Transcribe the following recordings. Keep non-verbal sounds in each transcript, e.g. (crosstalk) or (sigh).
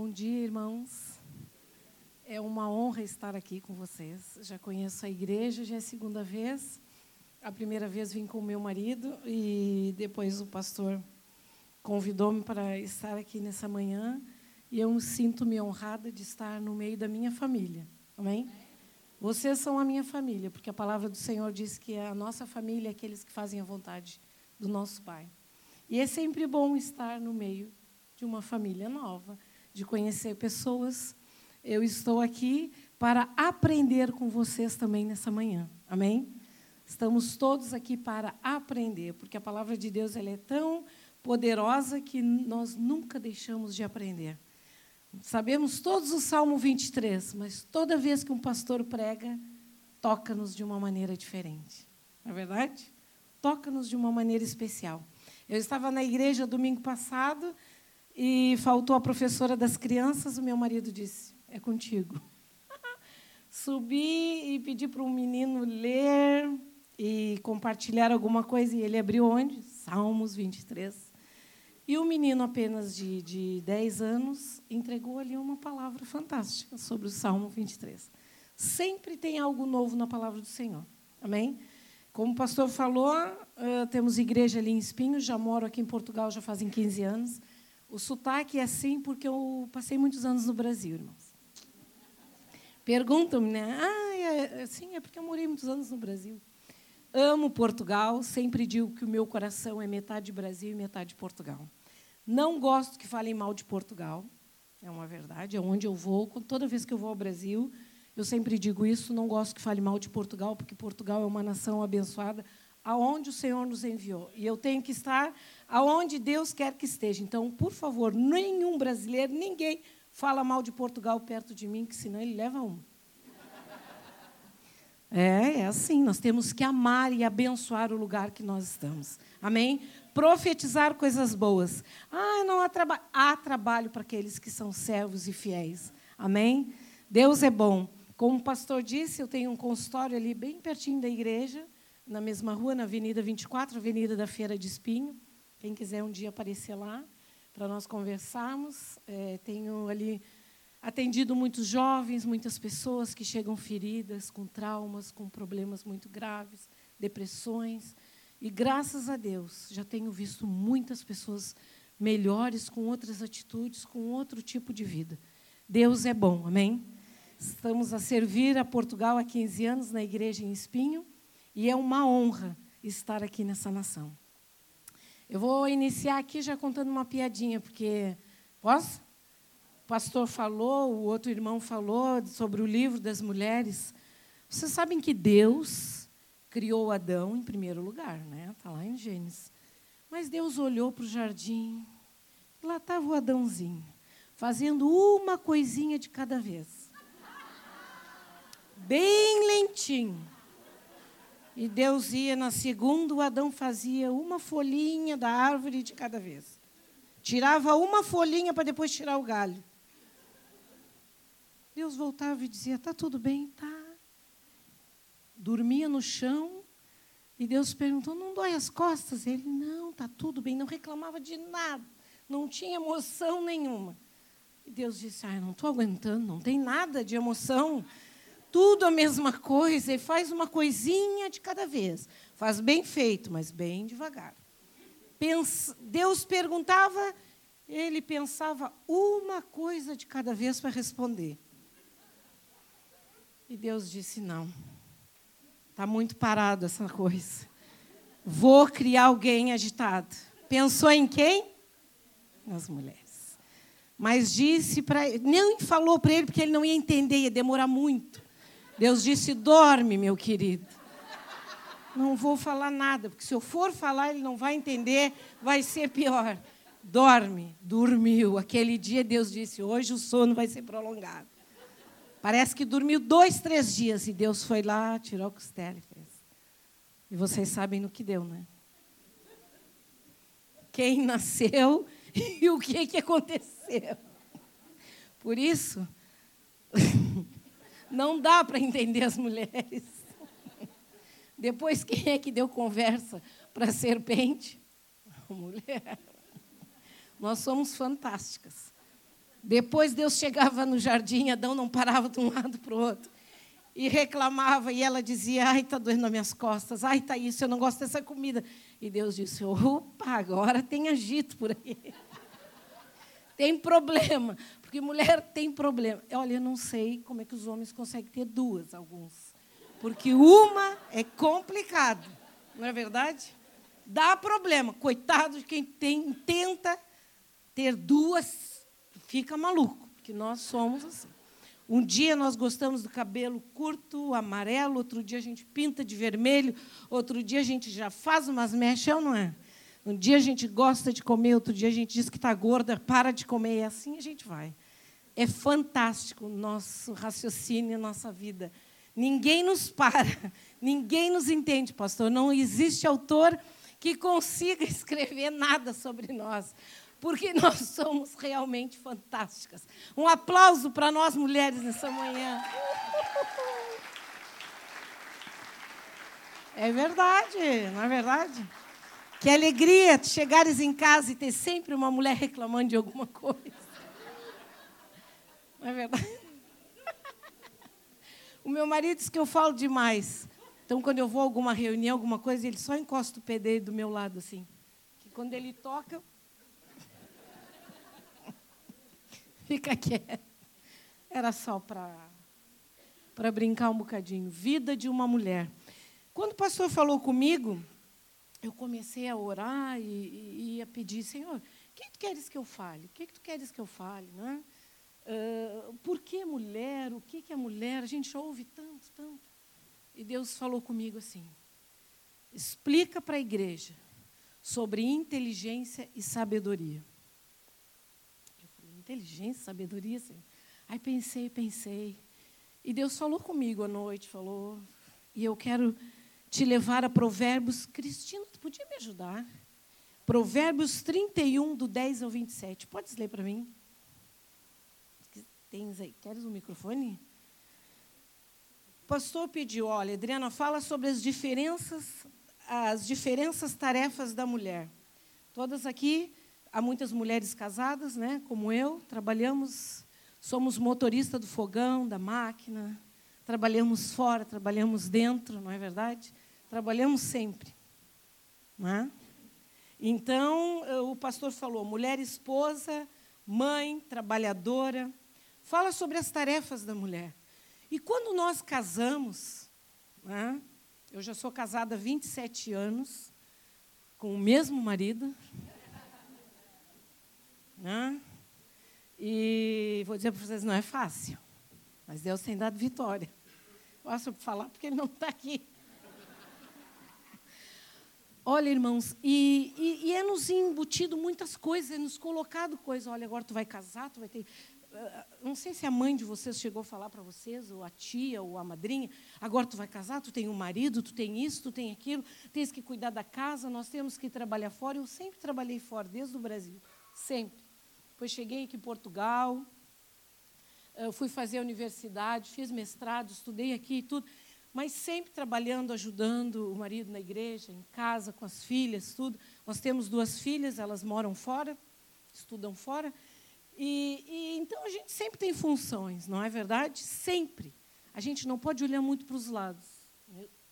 Bom dia, irmãos. É uma honra estar aqui com vocês. Já conheço a igreja, já é a segunda vez. A primeira vez vim com o meu marido e depois o pastor convidou-me para estar aqui nessa manhã e eu sinto-me honrada de estar no meio da minha família. Amém? Vocês são a minha família, porque a palavra do Senhor diz que a nossa família é aqueles que fazem a vontade do nosso Pai. E é sempre bom estar no meio de uma família nova, de conhecer pessoas. Eu estou aqui para aprender com vocês também nessa manhã. Amém? Estamos todos aqui para aprender, porque a palavra de Deus ela é tão poderosa que nós nunca deixamos de aprender. Sabemos todos o Salmo 23, mas toda vez que um pastor prega, toca-nos de uma maneira diferente. Não é verdade? Toca-nos de uma maneira especial. Eu estava na igreja domingo passado e faltou a professora das crianças, o meu marido disse: É contigo. (laughs) Subi e pedi para um menino ler e compartilhar alguma coisa, e ele abriu onde? Salmos 23. E o menino, apenas de, de 10 anos, entregou ali uma palavra fantástica sobre o Salmo 23. Sempre tem algo novo na palavra do Senhor. Amém? Como o pastor falou, uh, temos igreja ali em Espinhos, já moro aqui em Portugal já fazem 15 anos. O sotaque é assim porque eu passei muitos anos no Brasil, irmãos. Perguntam-me, né? Ah, é, sim, é porque eu morei muitos anos no Brasil. Amo Portugal, sempre digo que o meu coração é metade Brasil e metade Portugal. Não gosto que falem mal de Portugal, é uma verdade, é onde eu vou. Toda vez que eu vou ao Brasil, eu sempre digo isso, não gosto que fale mal de Portugal, porque Portugal é uma nação abençoada, aonde o Senhor nos enviou. E eu tenho que estar aonde Deus quer que esteja. Então, por favor, nenhum brasileiro, ninguém fala mal de Portugal perto de mim, que senão ele leva um. É, é assim, nós temos que amar e abençoar o lugar que nós estamos. Amém? Profetizar coisas boas. Ah, não há trabalho. Há trabalho para aqueles que são servos e fiéis. Amém? Deus é bom. Como o pastor disse, eu tenho um consultório ali bem pertinho da igreja na mesma rua, na Avenida 24, Avenida da Feira de Espinho. Quem quiser um dia aparecer lá para nós conversarmos. É, tenho ali atendido muitos jovens, muitas pessoas que chegam feridas, com traumas, com problemas muito graves, depressões. E graças a Deus, já tenho visto muitas pessoas melhores, com outras atitudes, com outro tipo de vida. Deus é bom, amém? Estamos a servir a Portugal há 15 anos na igreja em Espinho. E é uma honra estar aqui nessa nação. Eu vou iniciar aqui já contando uma piadinha, porque. Posso? O pastor falou, o outro irmão falou sobre o livro das mulheres. Vocês sabem que Deus criou Adão em primeiro lugar, né? Está lá em Gênesis. Mas Deus olhou para o jardim, lá estava o Adãozinho, fazendo uma coisinha de cada vez. Bem lentinho. E Deus ia na segunda, o Adão fazia uma folhinha da árvore de cada vez. Tirava uma folhinha para depois tirar o galho. Deus voltava e dizia: Está tudo bem? Tá. Dormia no chão. E Deus perguntou: Não dói as costas? Ele: Não, está tudo bem. Não reclamava de nada. Não tinha emoção nenhuma. E Deus disse: Ai, não estou aguentando. Não tem nada de emoção tudo a mesma coisa e faz uma coisinha de cada vez. Faz bem feito, mas bem devagar. Deus perguntava, ele pensava uma coisa de cada vez para responder. E Deus disse: não, está muito parado essa coisa. Vou criar alguém agitado. Pensou em quem? Nas mulheres. Mas disse para nem falou para ele porque ele não ia entender, ia demorar muito. Deus disse: dorme, meu querido. Não vou falar nada, porque se eu for falar, ele não vai entender, vai ser pior. Dorme, dormiu. Aquele dia Deus disse: hoje o sono vai ser prolongado. Parece que dormiu dois, três dias e Deus foi lá, tirou a costela e fez. E vocês sabem no que deu, né? Quem nasceu (laughs) e o que, que aconteceu. Por isso, não dá para entender as mulheres. (laughs) Depois, quem é que deu conversa para a serpente? A (laughs) mulher. Nós somos fantásticas. Depois Deus chegava no jardim, Adão não parava de um lado para o outro. E reclamava, e ela dizia: Ai, está doendo nas minhas costas, ai, está isso, eu não gosto dessa comida. E Deus disse: Opa, agora tem agito por aí. Tem problema, (laughs) porque mulher tem problema. Olha, eu não sei como é que os homens conseguem ter duas, alguns. Porque uma é complicado, não é verdade? Dá problema. Coitado de quem tem, tenta ter duas, fica maluco, porque nós somos assim. Um dia nós gostamos do cabelo curto, amarelo, outro dia a gente pinta de vermelho, outro dia a gente já faz umas mechas, é não é? Um dia a gente gosta de comer, outro dia a gente diz que está gorda, para de comer, e assim a gente vai. É fantástico o nosso raciocínio, nossa vida. Ninguém nos para, (laughs) ninguém nos entende, pastor. Não existe autor que consiga (laughs) escrever nada sobre nós porque (laughs) nós somos realmente fantásticas. Um aplauso para nós mulheres nessa manhã. É verdade, não é verdade? Que alegria chegares em casa e ter sempre uma mulher reclamando de alguma coisa. Não é verdade? O meu marido diz que eu falo demais. Então, quando eu vou a alguma reunião, alguma coisa, ele só encosta o dele do meu lado, assim. Que quando ele toca, Fica quieto. Era só para para brincar um bocadinho. Vida de uma mulher. Quando o pastor falou comigo, eu comecei a orar e, e, a pedir, Senhor, o que tu queres que eu fale? O que tu queres que eu fale? Né? Uh, por que mulher? O que é mulher? A gente ouve tanto, tanto. E Deus falou comigo assim: explica para a igreja sobre inteligência e sabedoria inteligência, sabedoria, Senhor. Aí pensei, pensei. E Deus falou comigo à noite, falou. E eu quero te levar a Provérbios. Cristina, tu podia me ajudar? Provérbios 31, do 10 ao 27. Podes ler para mim? Tens aí. Queres um microfone? O pastor pediu, olha, Adriana, fala sobre as diferenças, as diferenças tarefas da mulher. Todas aqui há muitas mulheres casadas, né, como eu, trabalhamos, somos motorista do fogão, da máquina, trabalhamos fora, trabalhamos dentro, não é verdade? Trabalhamos sempre. É? Então, eh, o pastor falou: mulher esposa, mãe, trabalhadora. Fala sobre as tarefas da mulher. E quando nós casamos, né, eu já sou casada há 27 anos, com o mesmo marido, né? E vou dizer para vocês, não é fácil. Mas Deus tem dado vitória. Posso falar porque Ele não está aqui. Olha, irmãos, e, e, e, é nos embutido muitas coisas, é nos colocado coisas. Olha, agora tu vai casar, tu vai ter. Uh, não sei se a mãe de vocês chegou a falar para vocês, ou a tia, ou a madrinha. Agora tu vai casar, tu tem um marido, tu tem isso, tu tem aquilo, tens que cuidar da casa, nós temos que trabalhar fora. Eu sempre trabalhei fora, desde o Brasil, sempre. Depois cheguei aqui em Portugal, fui fazer a universidade, fiz mestrado, estudei aqui e tudo, mas sempre trabalhando, ajudando o marido na igreja, em casa, com as filhas, tudo. Nós temos duas filhas, elas moram fora, estudam fora. E, e, então a gente sempre tem funções, não é verdade? Sempre. A gente não pode olhar muito para os lados.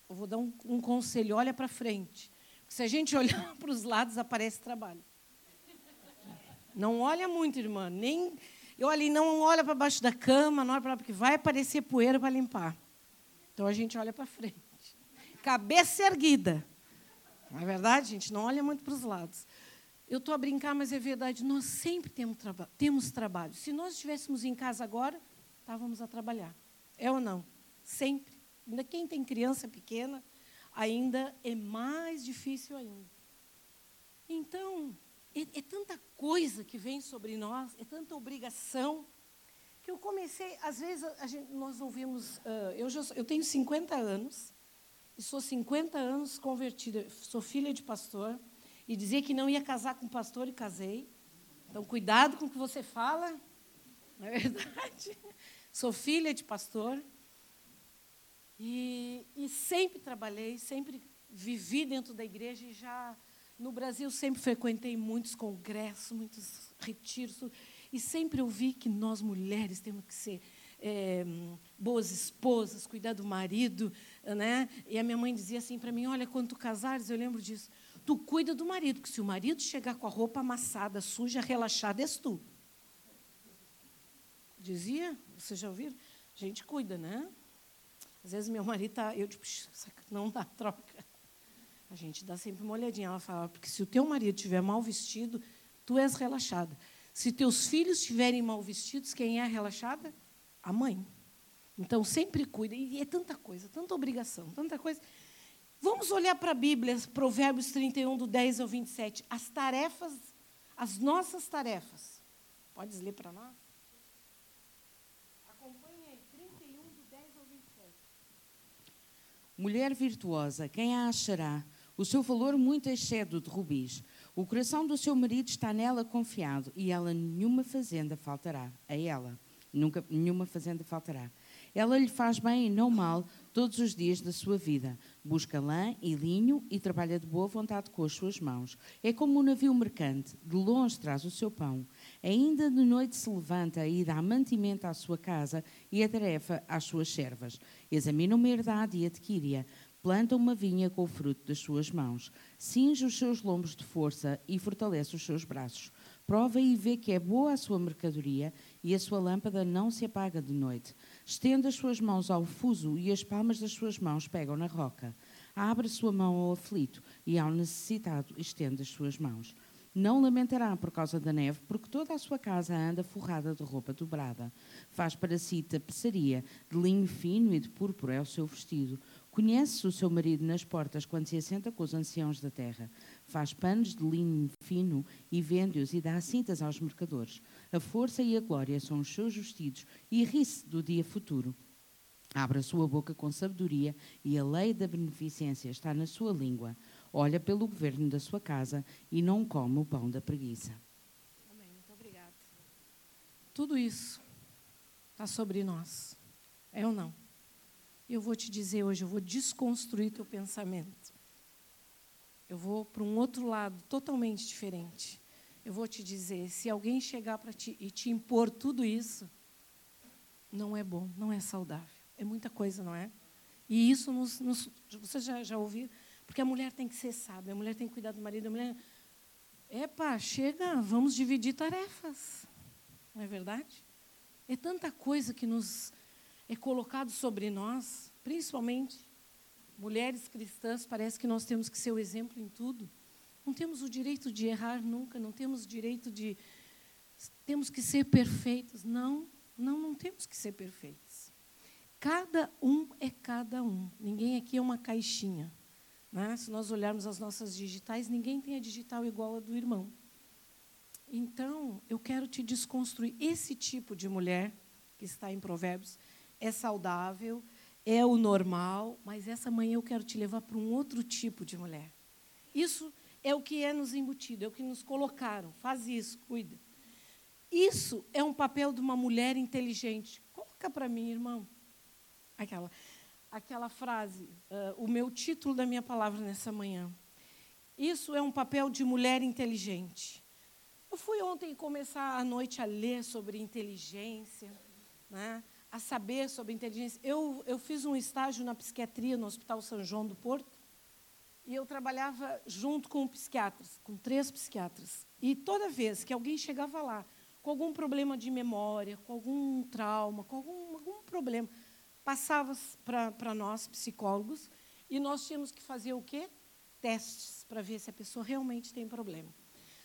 Eu vou dar um, um conselho: olha para frente. Porque se a gente (laughs) olhar para os lados, aparece trabalho. Não olha muito, irmã. Nem, olha, não olha para baixo da cama, não olha para porque vai aparecer poeira para limpar. Então a gente olha para frente. Cabeça erguida. Não é verdade, gente? Não olha muito para os lados. Eu estou a brincar, mas é verdade. Nós sempre temos, traba temos trabalho. Se nós estivéssemos em casa agora, estávamos a trabalhar. É ou não? Sempre. Ainda quem tem criança pequena, ainda é mais difícil ainda. Então, é, é tanta coisa que vem sobre nós, é tanta obrigação, que eu comecei, às vezes a gente, nós ouvimos, uh, eu, já, eu tenho 50 anos, e sou 50 anos convertida, sou filha de pastor, e dizer que não ia casar com pastor e casei. Então, cuidado com o que você fala, (laughs) não é verdade? Sou filha de pastor. E, e sempre trabalhei, sempre vivi dentro da igreja e já no Brasil sempre frequentei muitos congressos, muitos retiros, e sempre ouvi que nós mulheres temos que ser é, boas esposas, cuidar do marido, né? E a minha mãe dizia assim para mim: Olha, quando tu casares, eu lembro disso. Tu cuida do marido, porque se o marido chegar com a roupa amassada, suja, relaxada, és tu. Dizia, vocês já ouviram? A gente cuida, né? Às vezes meu marido está, eu tipo, não dá troca. A gente dá sempre uma olhadinha. Ela fala, porque se o teu marido estiver mal vestido, tu és relaxada. Se teus filhos estiverem mal vestidos, quem é relaxada? A mãe. Então, sempre cuida. E é tanta coisa, tanta obrigação, tanta coisa. Vamos olhar para a Bíblia, Provérbios 31, do 10 ao 27. As tarefas, as nossas tarefas. Podes ler para nós? Acompanhe aí, 31, do 10 ao 27. Mulher virtuosa, quem a achará? O seu valor muito excede o de rubis. O coração do seu marido está nela confiado e ela nenhuma fazenda faltará. A ela, nunca nenhuma fazenda faltará. Ela lhe faz bem e não mal todos os dias da sua vida. Busca lã e linho e trabalha de boa vontade com as suas mãos. É como um navio mercante, de longe traz o seu pão. Ainda de noite se levanta e dá mantimento à sua casa e a tarefa às suas servas. Examina uma herdade e adquire-a planta uma vinha com o fruto das suas mãos, cinge os seus lombos de força e fortalece os seus braços. Prova e vê que é boa a sua mercadoria e a sua lâmpada não se apaga de noite. Estende as suas mãos ao fuso e as palmas das suas mãos pegam na roca. Abre sua mão ao aflito e ao necessitado estende as suas mãos. Não lamentará por causa da neve, porque toda a sua casa anda forrada de roupa dobrada. Faz para si tapeçaria de linho fino e de púrpura é o seu vestido. Conhece o seu marido nas portas quando se assenta com os anciãos da terra. Faz panos de linho fino e vende-os e dá cintas aos mercadores. A força e a glória são os seus vestidos e ri-se do dia futuro. Abre a sua boca com sabedoria e a lei da beneficência está na sua língua. Olha pelo governo da sua casa e não come o pão da preguiça. Amém. Muito obrigada. Tudo isso está sobre nós. É ou não? Eu vou te dizer hoje, eu vou desconstruir teu pensamento. Eu vou para um outro lado totalmente diferente. Eu vou te dizer, se alguém chegar para ti e te impor tudo isso, não é bom, não é saudável. É muita coisa, não é? E isso nos, nos você já, já ouviu? Porque a mulher tem que ser sábia, a mulher tem que cuidar do marido, a mulher. Epa, chega, vamos dividir tarefas. Não é verdade? É tanta coisa que nos é colocado sobre nós, principalmente mulheres cristãs, parece que nós temos que ser o exemplo em tudo. Não temos o direito de errar nunca, não temos o direito de. Temos que ser perfeitos. Não, não, não temos que ser perfeitos. Cada um é cada um. Ninguém aqui é uma caixinha. Né? Se nós olharmos as nossas digitais, ninguém tem a digital igual a do irmão. Então, eu quero te desconstruir. Esse tipo de mulher que está em Provérbios é saudável, é o normal, mas essa manhã eu quero te levar para um outro tipo de mulher. Isso é o que é nos embutido, é o que nos colocaram. Faz isso, cuida. Isso é um papel de uma mulher inteligente. Coloca para mim, irmão. Aquela, aquela frase, uh, o meu título da minha palavra nessa manhã. Isso é um papel de mulher inteligente. Eu fui ontem começar a noite a ler sobre inteligência, né? A saber sobre inteligência. Eu, eu fiz um estágio na psiquiatria no Hospital São João do Porto e eu trabalhava junto com psiquiatras, com três psiquiatras. E toda vez que alguém chegava lá com algum problema de memória, com algum trauma, com algum, algum problema, passava para nós, psicólogos, e nós tínhamos que fazer o quê? Testes para ver se a pessoa realmente tem problema.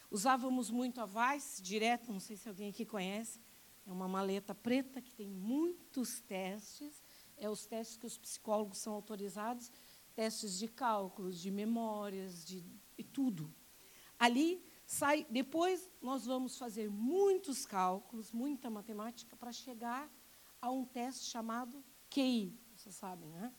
Usávamos muito a Vice, direto, não sei se alguém aqui conhece, é uma maleta preta que tem muitos testes. É os testes que os psicólogos são autorizados, testes de cálculos, de memórias, de, de tudo. Ali sai. Depois nós vamos fazer muitos cálculos, muita matemática para chegar a um teste chamado QI. Vocês sabem, né?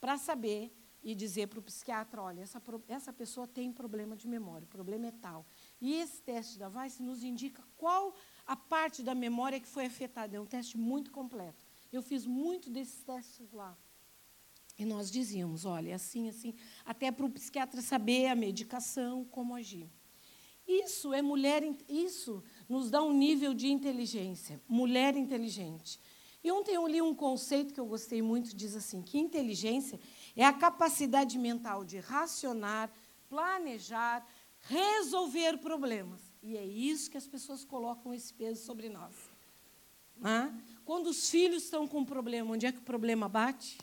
Para saber e dizer para o psiquiatra, olha, essa, essa pessoa tem problema de memória, o problema é tal. E esse teste da VICE nos indica qual a parte da memória que foi afetada. É um teste muito completo. Eu fiz muito desses testes lá. E nós dizíamos, olha, assim, assim, até para o psiquiatra saber a medicação, como agir. Isso é mulher, isso nos dá um nível de inteligência. Mulher inteligente. E ontem eu li um conceito que eu gostei muito, diz assim, que inteligência é a capacidade mental de racionar, planejar, resolver problemas. E é isso que as pessoas colocam esse peso sobre nós. Né? Quando os filhos estão com um problema, onde é que o problema bate?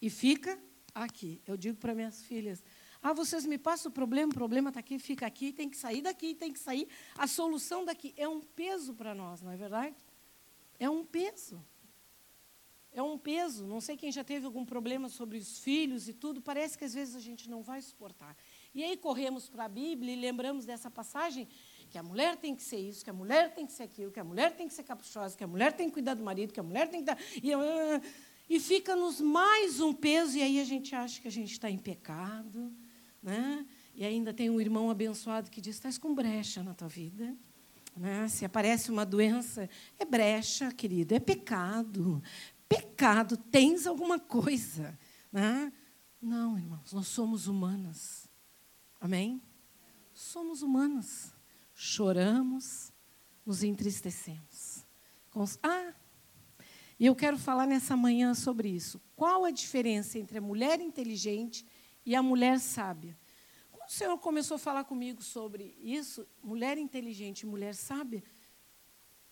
E fica aqui. Eu digo para minhas filhas: ah, vocês me passam o problema, o problema está aqui, fica aqui, tem que sair daqui, tem que sair. A solução daqui é um peso para nós, não é verdade? É um peso. É um peso. Não sei quem já teve algum problema sobre os filhos e tudo, parece que às vezes a gente não vai suportar. E aí corremos para a Bíblia e lembramos dessa passagem que a mulher tem que ser isso, que a mulher tem que ser aquilo, que a mulher tem que ser caprichosa, que a mulher tem que cuidar do marido, que a mulher tem que dar. E, ah, e fica-nos mais um peso, e aí a gente acha que a gente está em pecado. Né? E ainda tem um irmão abençoado que diz: estás com brecha na tua vida. Né? Se aparece uma doença, é brecha, querido, é pecado. Pecado, tens alguma coisa. Né? Não, irmãos, nós somos humanas. Amém? Somos humanos. Choramos, nos entristecemos. Ah, e eu quero falar nessa manhã sobre isso. Qual a diferença entre a mulher inteligente e a mulher sábia? Quando o Senhor começou a falar comigo sobre isso, mulher inteligente e mulher sábia,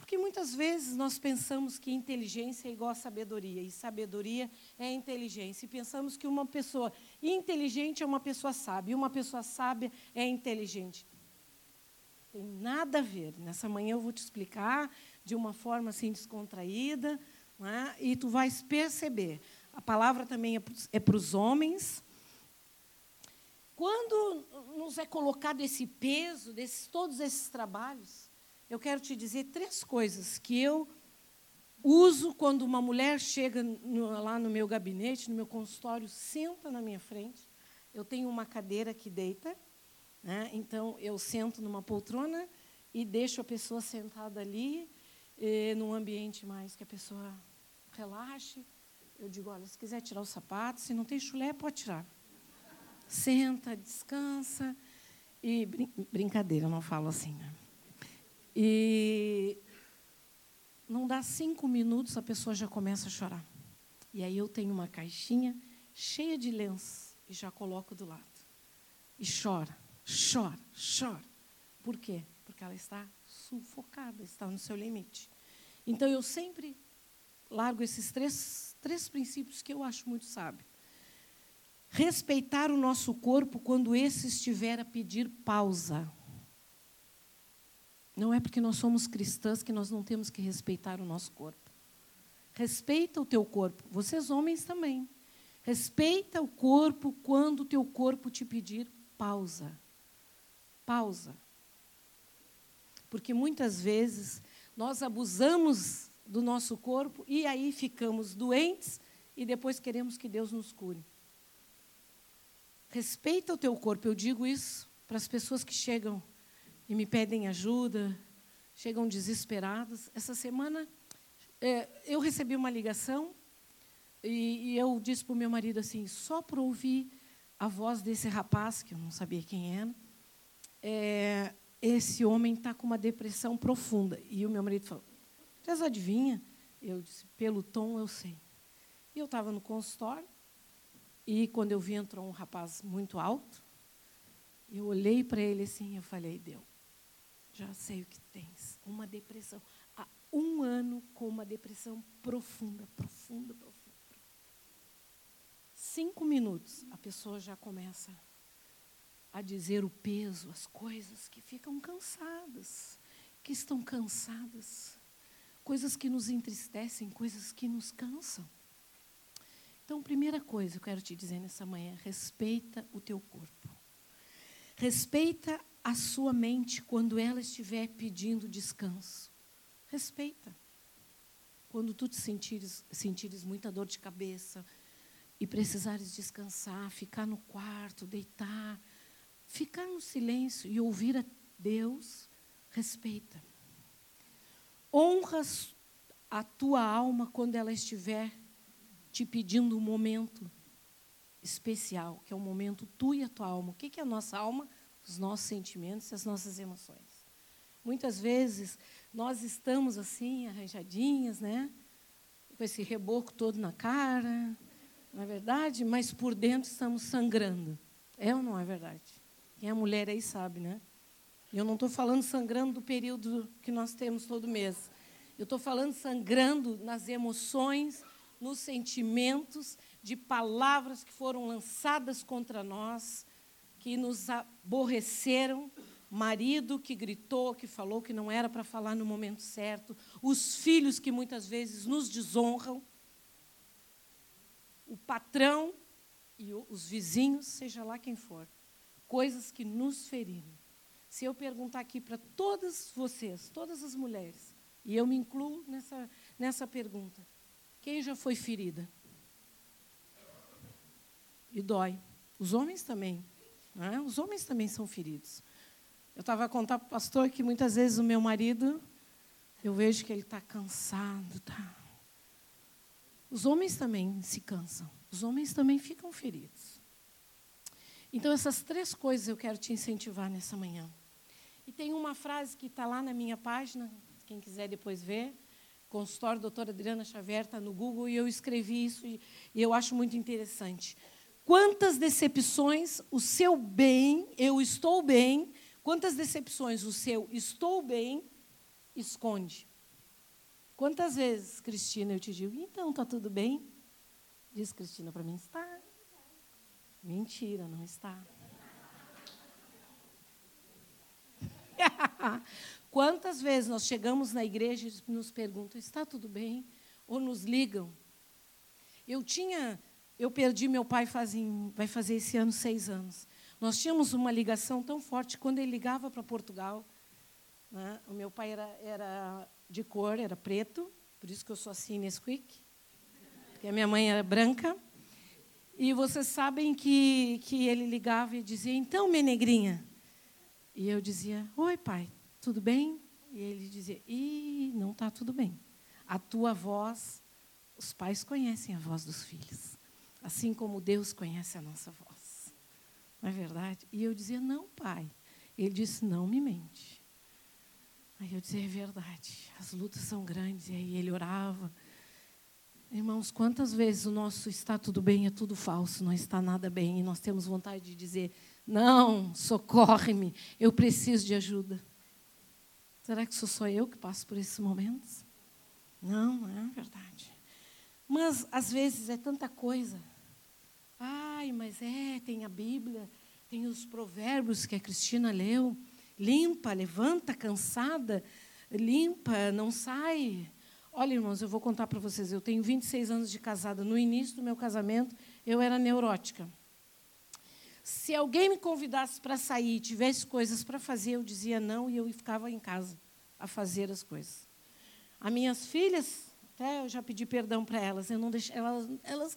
porque muitas vezes nós pensamos que inteligência é igual a sabedoria, e sabedoria é inteligência. E pensamos que uma pessoa inteligente é uma pessoa sábia, e uma pessoa sábia é inteligente. Tem nada a ver. Nessa manhã eu vou te explicar de uma forma assim descontraída, é? e tu vais perceber. A palavra também é para os homens. Quando nos é colocado esse peso, desses, todos esses trabalhos, eu quero te dizer três coisas que eu uso quando uma mulher chega no, lá no meu gabinete, no meu consultório, senta na minha frente. Eu tenho uma cadeira que deita, né? então eu sento numa poltrona e deixo a pessoa sentada ali, eh, num ambiente mais que a pessoa relaxe. Eu digo, olha, se quiser tirar o sapato, se não tem chulé, pode tirar. Senta, descansa. E brin brincadeira, eu não falo assim. Né? E não dá cinco minutos, a pessoa já começa a chorar. E aí eu tenho uma caixinha cheia de lenços e já coloco do lado. E chora, chora, chora. Por quê? Porque ela está sufocada, está no seu limite. Então eu sempre largo esses três, três princípios que eu acho muito sábio. Respeitar o nosso corpo quando esse estiver a pedir pausa. Não é porque nós somos cristãs que nós não temos que respeitar o nosso corpo. Respeita o teu corpo. Vocês homens também. Respeita o corpo quando o teu corpo te pedir pausa. Pausa. Porque muitas vezes nós abusamos do nosso corpo e aí ficamos doentes e depois queremos que Deus nos cure. Respeita o teu corpo. Eu digo isso para as pessoas que chegam e me pedem ajuda, chegam desesperados. Essa semana é, eu recebi uma ligação e, e eu disse para o meu marido assim, só para ouvir a voz desse rapaz, que eu não sabia quem era, é, esse homem está com uma depressão profunda. E o meu marido falou, vocês adivinha? Eu disse, pelo tom eu sei. E eu estava no consultório, e quando eu vi entrou um rapaz muito alto, eu olhei para ele assim, eu falei, deu já sei o que tens. Uma depressão. Há um ano com uma depressão profunda, profunda, profunda. Cinco minutos, a pessoa já começa a dizer o peso, as coisas que ficam cansadas, que estão cansadas, coisas que nos entristecem, coisas que nos cansam. Então, primeira coisa que eu quero te dizer nessa manhã: respeita o teu corpo. Respeita a sua mente quando ela estiver pedindo descanso. Respeita. Quando tu te sentires, sentires muita dor de cabeça e precisares descansar, ficar no quarto, deitar, ficar no silêncio e ouvir a Deus, respeita. Honra a tua alma quando ela estiver te pedindo um momento especial, que é o um momento tu e a tua alma. O que é a nossa alma? Os nossos sentimentos e as nossas emoções. Muitas vezes nós estamos assim, arranjadinhas, né? Com esse reboco todo na cara, não é verdade? Mas por dentro estamos sangrando. É ou não é verdade? Quem é mulher aí sabe, né? Eu não estou falando sangrando do período que nós temos todo mês. Eu estou falando sangrando nas emoções, nos sentimentos, de palavras que foram lançadas contra nós, que nos aborreceram, marido que gritou, que falou que não era para falar no momento certo, os filhos que muitas vezes nos desonram, o patrão e os vizinhos, seja lá quem for, coisas que nos feriram. Se eu perguntar aqui para todas vocês, todas as mulheres, e eu me incluo nessa, nessa pergunta, quem já foi ferida? E dói. Os homens também. É? Os homens também são feridos. Eu estava a contar para o pastor que muitas vezes o meu marido, eu vejo que ele está cansado. Tá? Os homens também se cansam. Os homens também ficam feridos. Então, essas três coisas eu quero te incentivar nessa manhã. E tem uma frase que está lá na minha página, quem quiser depois ver, consultório doutora Adriana Xavier, está no Google, e eu escrevi isso e eu acho muito interessante. Quantas decepções o seu bem, eu estou bem, quantas decepções o seu estou bem esconde? Quantas vezes, Cristina, eu te digo, então, está tudo bem? Diz Cristina para mim, está. Mentira, não está. (laughs) Quantas vezes nós chegamos na igreja e nos perguntam: está tudo bem? Ou nos ligam? Eu tinha, eu perdi meu pai fazem, vai fazer esse ano seis anos. Nós tínhamos uma ligação tão forte quando ele ligava para Portugal. Né? O meu pai era, era de cor, era preto, por isso que eu sou assim Nesquik, porque a minha mãe era branca. E vocês sabem que, que ele ligava e dizia: Então, minha negrinha, e eu dizia: Oi, pai, tudo bem? E ele dizia: Ih, não está tudo bem. A tua voz, os pais conhecem a voz dos filhos, assim como Deus conhece a nossa voz. Não é verdade? E eu dizia: Não, pai. Ele disse: Não me mente. Aí eu dizia: É verdade, as lutas são grandes. E aí ele orava. Irmãos, quantas vezes o nosso está tudo bem é tudo falso, não está nada bem, e nós temos vontade de dizer: não, socorre-me, eu preciso de ajuda. Será que sou só eu que passo por esses momentos? Não, não é verdade. Mas às vezes é tanta coisa. Ai, mas é, tem a Bíblia, tem os provérbios que a Cristina leu. Limpa, levanta, cansada, limpa, não sai. Olha, irmãos, eu vou contar para vocês. Eu tenho 26 anos de casada. No início do meu casamento, eu era neurótica. Se alguém me convidasse para sair e tivesse coisas para fazer, eu dizia não e eu ficava em casa a fazer as coisas. As minhas filhas, até eu já pedi perdão para elas, eu não deixei, elas, elas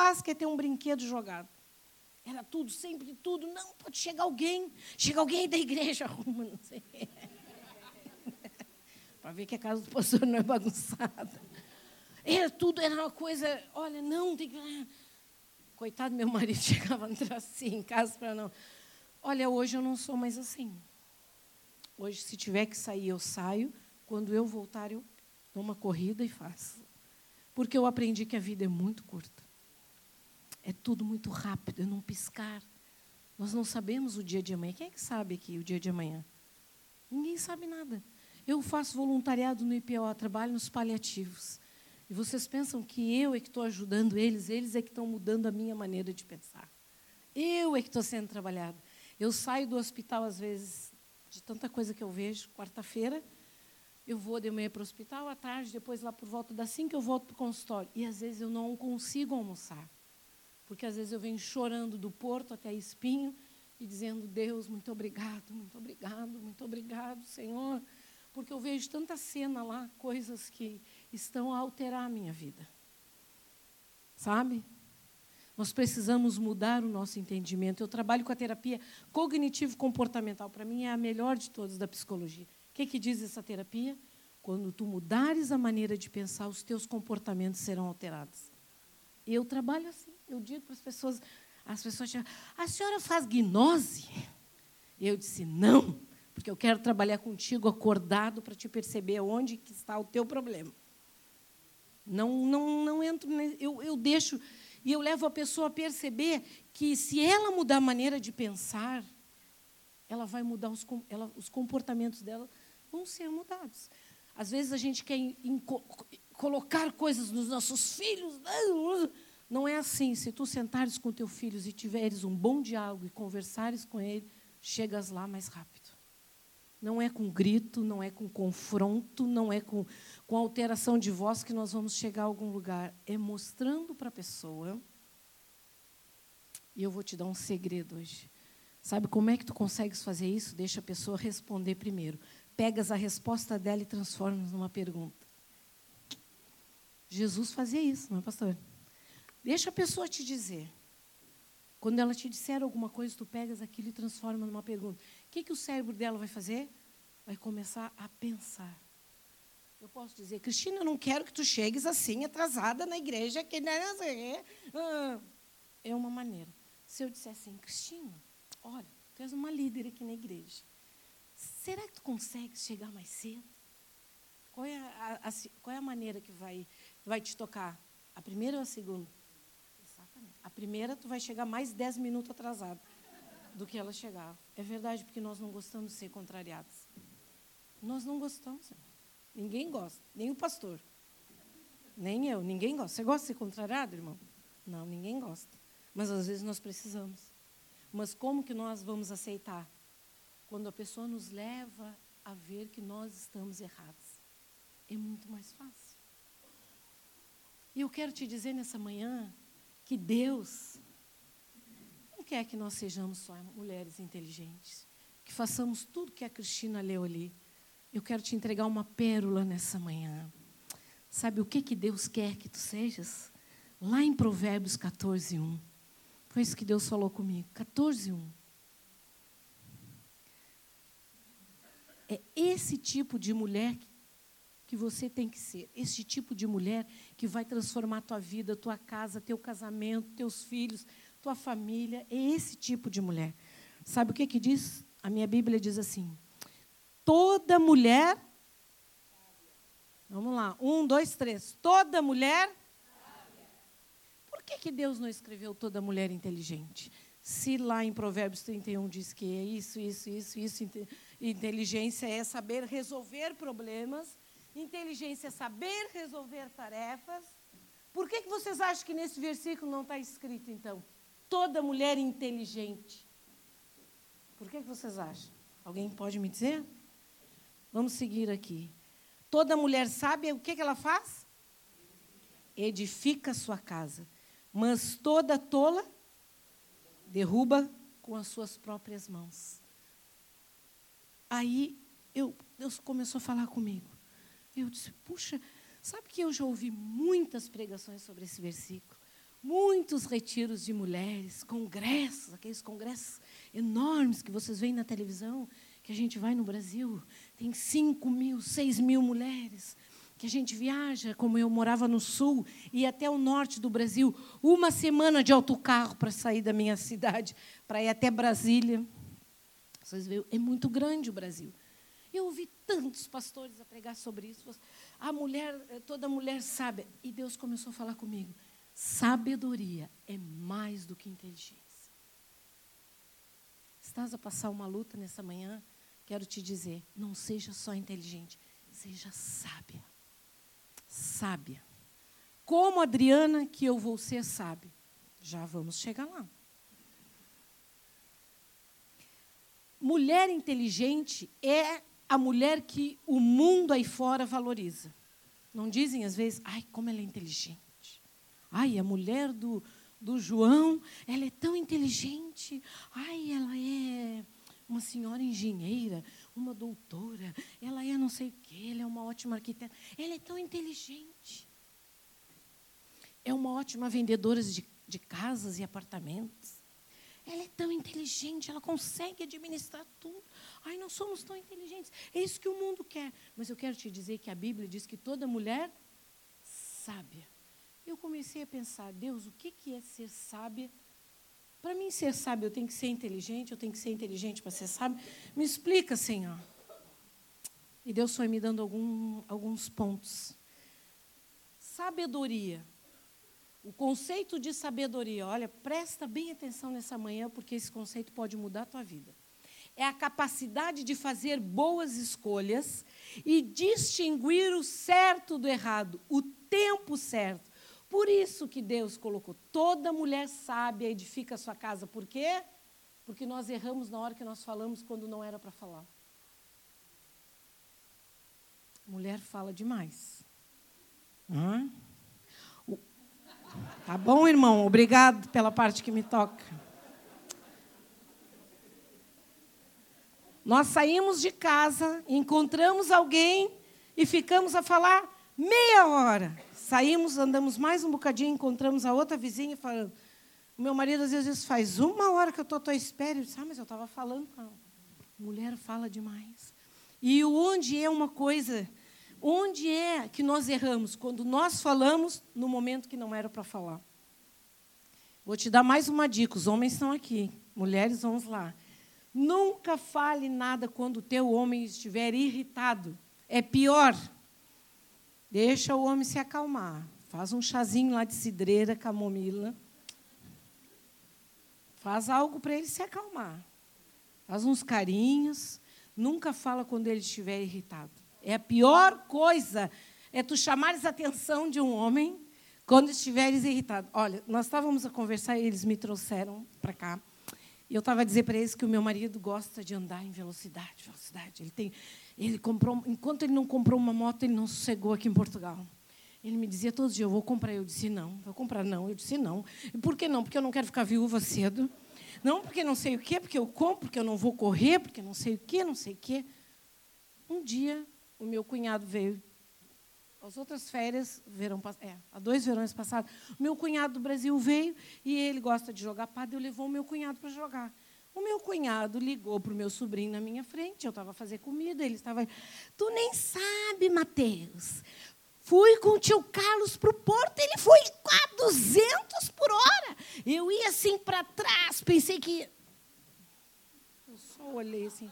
capaz que ter um brinquedo jogado. Era tudo, sempre tudo. Não, pode chegar alguém. Chega alguém da igreja, (laughs) arruma, não sei. (laughs) para ver que a casa do pastor não é bagunçada. Era tudo, era uma coisa, olha, não, tem que. Coitado, meu marido (laughs) chegava a entrar assim em casa para não. Olha, hoje eu não sou mais assim. Hoje, se tiver que sair, eu saio. Quando eu voltar, eu dou uma corrida e faço. Porque eu aprendi que a vida é muito curta. É tudo muito rápido, é num piscar. Nós não sabemos o dia de amanhã. Quem é que sabe aqui o dia de amanhã? Ninguém sabe nada. Eu faço voluntariado no IPO, trabalho nos paliativos. E vocês pensam que eu é que estou ajudando eles, eles é que estão mudando a minha maneira de pensar. Eu é que estou sendo trabalhada. Eu saio do hospital, às vezes, de tanta coisa que eu vejo, quarta-feira, eu vou de manhã para o hospital, à tarde, depois lá por volta das cinco eu volto para o consultório. E às vezes eu não consigo almoçar. Porque às vezes eu venho chorando do Porto até Espinho e dizendo, Deus, muito obrigado, muito obrigado, muito obrigado, Senhor. Porque eu vejo tanta cena lá, coisas que estão a alterar a minha vida. Sabe? Nós precisamos mudar o nosso entendimento. Eu trabalho com a terapia cognitivo-comportamental. Para mim, é a melhor de todas da psicologia. O que, que diz essa terapia? Quando tu mudares a maneira de pensar, os teus comportamentos serão alterados. Eu trabalho assim. Eu digo para as pessoas, as pessoas dizem, a senhora faz gnose? Eu disse, não, Porque eu quero trabalhar contigo acordado para te perceber onde que está o teu problema. Não, não, não entro. Eu, eu deixo e eu levo a pessoa a perceber que se ela mudar a maneira de pensar, ela vai mudar os, ela, os comportamentos dela vão ser mudados. Às vezes a gente quer in, in, colocar coisas nos nossos filhos. Não é assim. Se tu sentares com teu filho e tiveres um bom diálogo e conversares com ele, chegas lá mais rápido. Não é com grito, não é com confronto, não é com, com alteração de voz que nós vamos chegar a algum lugar. É mostrando para a pessoa. E eu vou te dar um segredo hoje. Sabe como é que tu consegues fazer isso? Deixa a pessoa responder primeiro. Pegas a resposta dela e transformas numa pergunta. Jesus fazia isso, não é, pastor? Deixa a pessoa te dizer. Quando ela te disser alguma coisa, tu pegas aquilo e transforma numa pergunta. O que, que o cérebro dela vai fazer? Vai começar a pensar. Eu posso dizer, Cristina, eu não quero que tu chegues assim, atrasada na igreja. Que ah, é uma maneira. Se eu disser assim, Cristina, olha, tu és uma líder aqui na igreja. Será que tu consegue chegar mais cedo? Qual é a, a, qual é a maneira que vai, vai te tocar? A primeira ou a segunda? A primeira, tu vai chegar mais 10 minutos atrasado do que ela chegava. É verdade, porque nós não gostamos de ser contrariados. Nós não gostamos. Ninguém gosta, nem o pastor. Nem eu, ninguém gosta. Você gosta de ser contrariado, irmão? Não, ninguém gosta. Mas às vezes nós precisamos. Mas como que nós vamos aceitar? Quando a pessoa nos leva a ver que nós estamos errados. É muito mais fácil. E eu quero te dizer nessa manhã que Deus não quer que nós sejamos só mulheres inteligentes, que façamos tudo que a Cristina leu ali. Eu quero te entregar uma pérola nessa manhã. Sabe o que, que Deus quer que tu sejas? Lá em Provérbios 14, 1. Foi isso que Deus falou comigo. 14, 1. É esse tipo de mulher que você tem que ser. Esse tipo de mulher que vai transformar tua vida, tua casa, teu casamento, teus filhos, tua família. É esse tipo de mulher. Sabe o que, que diz? A minha Bíblia diz assim: toda mulher. Vamos lá, um, dois, três. Toda mulher. Por que, que Deus não escreveu toda mulher inteligente? Se lá em Provérbios 31 diz que é isso, isso, isso, isso, inteligência é saber resolver problemas, inteligência é saber resolver tarefas. Por que, que vocês acham que nesse versículo não está escrito, então? Toda mulher inteligente. Por que, que vocês acham? Alguém pode me dizer? Vamos seguir aqui. Toda mulher sábia, o que, que ela faz? Edifica sua casa. Mas toda tola derruba com as suas próprias mãos. Aí eu, Deus começou a falar comigo. Eu disse, puxa, sabe que eu já ouvi muitas pregações sobre esse versículo? Muitos retiros de mulheres, congressos, aqueles congressos enormes que vocês veem na televisão, que a gente vai no Brasil, tem 5 mil, 6 mil mulheres, que a gente viaja, como eu morava no sul, e até o norte do Brasil, uma semana de autocarro para sair da minha cidade, para ir até Brasília. Vocês veem, é muito grande o Brasil. Eu ouvi tantos pastores a pregar sobre isso. A mulher, eh, toda mulher sabe. E Deus começou a falar comigo. Sabedoria é mais do que inteligência. Estás a passar uma luta nessa manhã? Quero te dizer, não seja só inteligente, seja sábia. Sábia. Como Adriana, que eu vou ser sábia. Já vamos chegar lá. Mulher inteligente é a mulher que o mundo aí fora valoriza. Não dizem às vezes, ai, como ela é inteligente. Ai, a mulher do, do João, ela é tão inteligente. Ai, ela é uma senhora engenheira, uma doutora, ela é não sei o quê, ela é uma ótima arquiteta. Ela é tão inteligente. É uma ótima vendedora de, de casas e apartamentos. Ela é tão inteligente, ela consegue administrar tudo. Ai, não somos tão inteligentes. É isso que o mundo quer. Mas eu quero te dizer que a Bíblia diz que toda mulher sábia. Eu comecei a pensar, Deus, o que é ser sábia Para mim ser sábio, eu tenho que ser inteligente, eu tenho que ser inteligente para ser sábio. Me explica, Senhor. E Deus foi me dando algum, alguns pontos. Sabedoria. O conceito de sabedoria, olha, presta bem atenção nessa manhã, porque esse conceito pode mudar a tua vida. É a capacidade de fazer boas escolhas e distinguir o certo do errado, o tempo certo. Por isso que Deus colocou toda mulher sábia edifica a sua casa. Por quê? Porque nós erramos na hora que nós falamos quando não era para falar. Mulher fala demais. Hã? Tá bom, irmão? Obrigado pela parte que me toca. Nós saímos de casa, encontramos alguém e ficamos a falar meia hora. Saímos, andamos mais um bocadinho, encontramos a outra vizinha falando. Meu marido às vezes faz uma hora que eu estou à tua espera. Eu disse, ah, mas eu estava falando com ela. Mulher fala demais. E onde é uma coisa, onde é que nós erramos? Quando nós falamos no momento que não era para falar. Vou te dar mais uma dica: os homens estão aqui, mulheres, vamos lá. Nunca fale nada quando o teu homem estiver irritado. É pior. Deixa o homem se acalmar. Faz um chazinho lá de cidreira, camomila. Faz algo para ele se acalmar. Faz uns carinhos. Nunca fala quando ele estiver irritado. É a pior coisa. É tu chamares a atenção de um homem quando estiveres irritado. Olha, nós estávamos a conversar e eles me trouxeram para cá. E eu estava a dizer para eles que o meu marido gosta de andar em velocidade, velocidade. Ele tem, ele comprou, enquanto ele não comprou uma moto, ele não sossegou aqui em Portugal. Ele me dizia todos os dias, eu vou comprar. Eu disse, não. Vou comprar, não. Eu disse, não. E por que não? Porque eu não quero ficar viúva cedo. Não, porque não sei o quê, porque eu compro, porque eu não vou correr, porque não sei o quê, não sei o quê. Um dia, o meu cunhado veio as outras férias, verão, é, há dois verões passados, meu cunhado do Brasil veio e ele gosta de jogar padre, eu levou o meu cunhado para jogar. O meu cunhado ligou para o meu sobrinho na minha frente, eu estava a fazer comida, ele estava. Tu nem sabe, Mateus. Fui com o tio Carlos para o porto, ele foi a 200 por hora. Eu ia assim para trás, pensei que. Eu só olhei assim.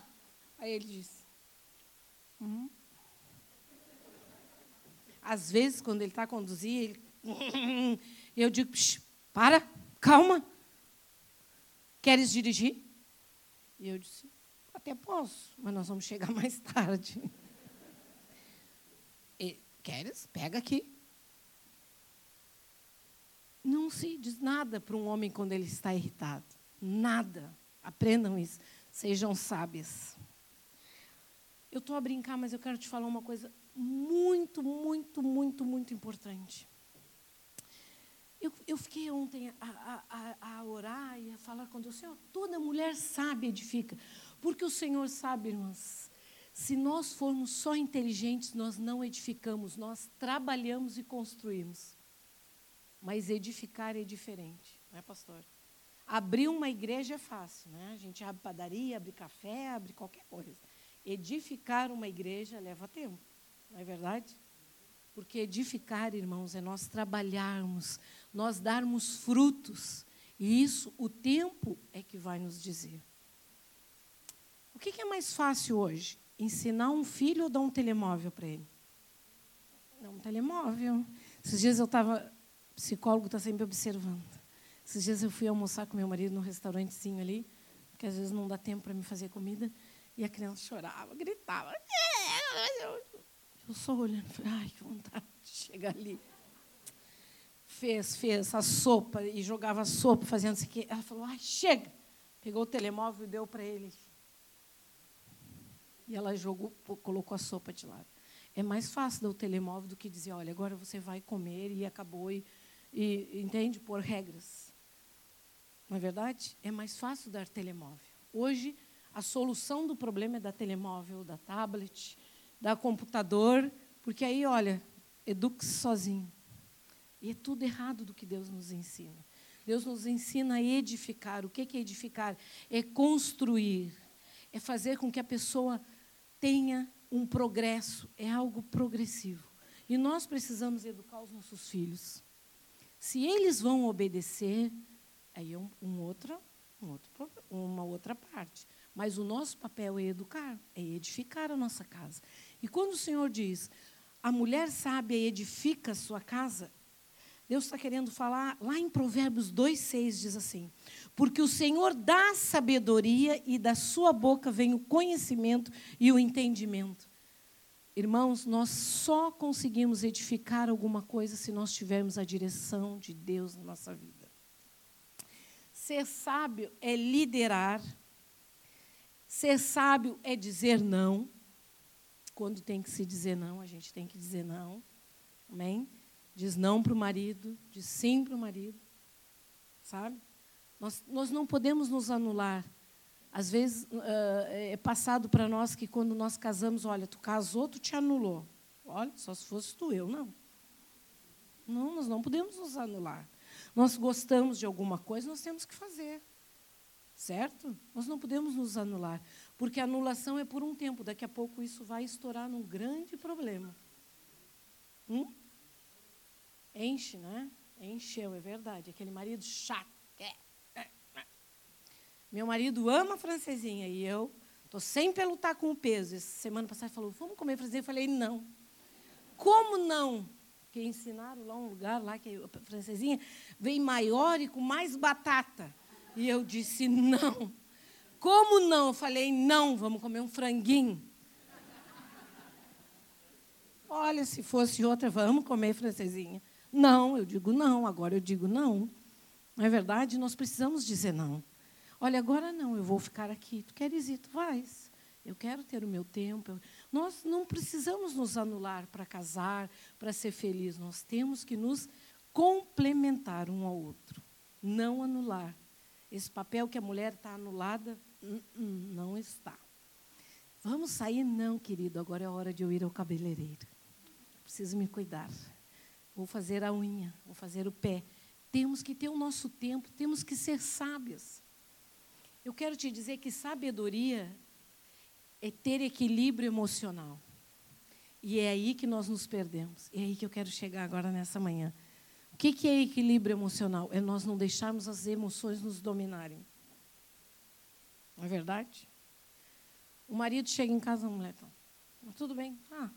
Aí ele disse: hum, às vezes, quando ele está a conduzir, ele... (laughs) eu digo, para, calma. Queres dirigir? E eu disse, até posso, mas nós vamos chegar (laughs) mais tarde. E, Queres? Pega aqui. Não se diz nada para um homem quando ele está irritado. Nada. Aprendam isso. Sejam sábias. Eu estou a brincar, mas eu quero te falar uma coisa muito, muito, muito, muito importante. Eu, eu fiquei ontem a, a, a, orar e a falar com Deus, Senhor, toda mulher sabe edifica. Porque o Senhor sabe, irmãs, se nós formos só inteligentes, nós não edificamos, nós trabalhamos e construímos. Mas edificar é diferente, não é, pastor? Abrir uma igreja é fácil, né? A gente abre padaria, abre café, abre qualquer coisa. Edificar uma igreja leva tempo. Não é verdade? Porque edificar, irmãos, é nós trabalharmos, nós darmos frutos. E isso, o tempo é que vai nos dizer. O que é mais fácil hoje? Ensinar um filho ou dar um telemóvel para ele? Dar um telemóvel. Esses dias eu estava, psicólogo está sempre observando. Esses dias eu fui almoçar com meu marido num restaurantezinho ali, porque às vezes não dá tempo para me fazer comida, e a criança chorava, gritava. Eu só olhando, ai, que vontade de chegar ali. Fez, fez a sopa e jogava a sopa, fazendo isso aqui. Ela falou, ai, chega. Pegou o telemóvel e deu para ele. E ela jogou, colocou a sopa de lado. É mais fácil dar o telemóvel do que dizer, olha, agora você vai comer e acabou. E, e entende? Por regras. Não é verdade? É mais fácil dar telemóvel. Hoje, a solução do problema é dar telemóvel, da tablet, dar computador, porque aí, olha, eduque-se sozinho. E é tudo errado do que Deus nos ensina. Deus nos ensina a edificar. O que é edificar? É construir. É fazer com que a pessoa tenha um progresso. É algo progressivo. E nós precisamos educar os nossos filhos. Se eles vão obedecer, Aí é um, um outra, um outro, uma outra parte. Mas o nosso papel é educar, é edificar a nossa casa. E quando o Senhor diz, a mulher sábia edifica sua casa, Deus está querendo falar, lá em Provérbios 2,6 diz assim: Porque o Senhor dá sabedoria e da sua boca vem o conhecimento e o entendimento. Irmãos, nós só conseguimos edificar alguma coisa se nós tivermos a direção de Deus na nossa vida. Ser sábio é liderar, ser sábio é dizer não. Quando tem que se dizer não, a gente tem que dizer não. Amém? diz não para o marido, diz sim para o marido, sabe? Nós, nós não podemos nos anular. Às vezes uh, é passado para nós que quando nós casamos, olha, tu casou, tu te anulou. Olha, só se fosse tu, eu não. Não, nós não podemos nos anular. Nós gostamos de alguma coisa, nós temos que fazer. Certo? Nós não podemos nos anular, porque a anulação é por um tempo, daqui a pouco isso vai estourar num grande problema. Hum? Enche, né? Encheu, é verdade. Aquele marido chato. É, é, é. Meu marido ama a francesinha e eu estou sempre a lutar com o peso. Essa semana passada falou, vamos comer francesinha? Eu falei, não. Como não? Porque ensinaram lá um lugar lá que a francesinha vem maior e com mais batata. E eu disse, não. Como não? Eu falei, não, vamos comer um franguinho. Olha, se fosse outra, vamos comer francesinha. Não, eu digo não, agora eu digo não. Não é verdade? Nós precisamos dizer não. Olha, agora não, eu vou ficar aqui. Tu queres ir? Tu vais. Eu quero ter o meu tempo. Nós não precisamos nos anular para casar, para ser feliz. Nós temos que nos complementar um ao outro. Não anular. Esse papel que a mulher está anulada, não está. Vamos sair? Não, querido. Agora é hora de eu ir ao cabeleireiro. Preciso me cuidar vou fazer a unha, vou fazer o pé. Temos que ter o nosso tempo, temos que ser sábios. Eu quero te dizer que sabedoria é ter equilíbrio emocional. E é aí que nós nos perdemos. É aí que eu quero chegar agora nessa manhã. O que é equilíbrio emocional? É nós não deixarmos as emoções nos dominarem. Não é verdade? O marido chega em casa, a mulher, então, tudo bem. Ah,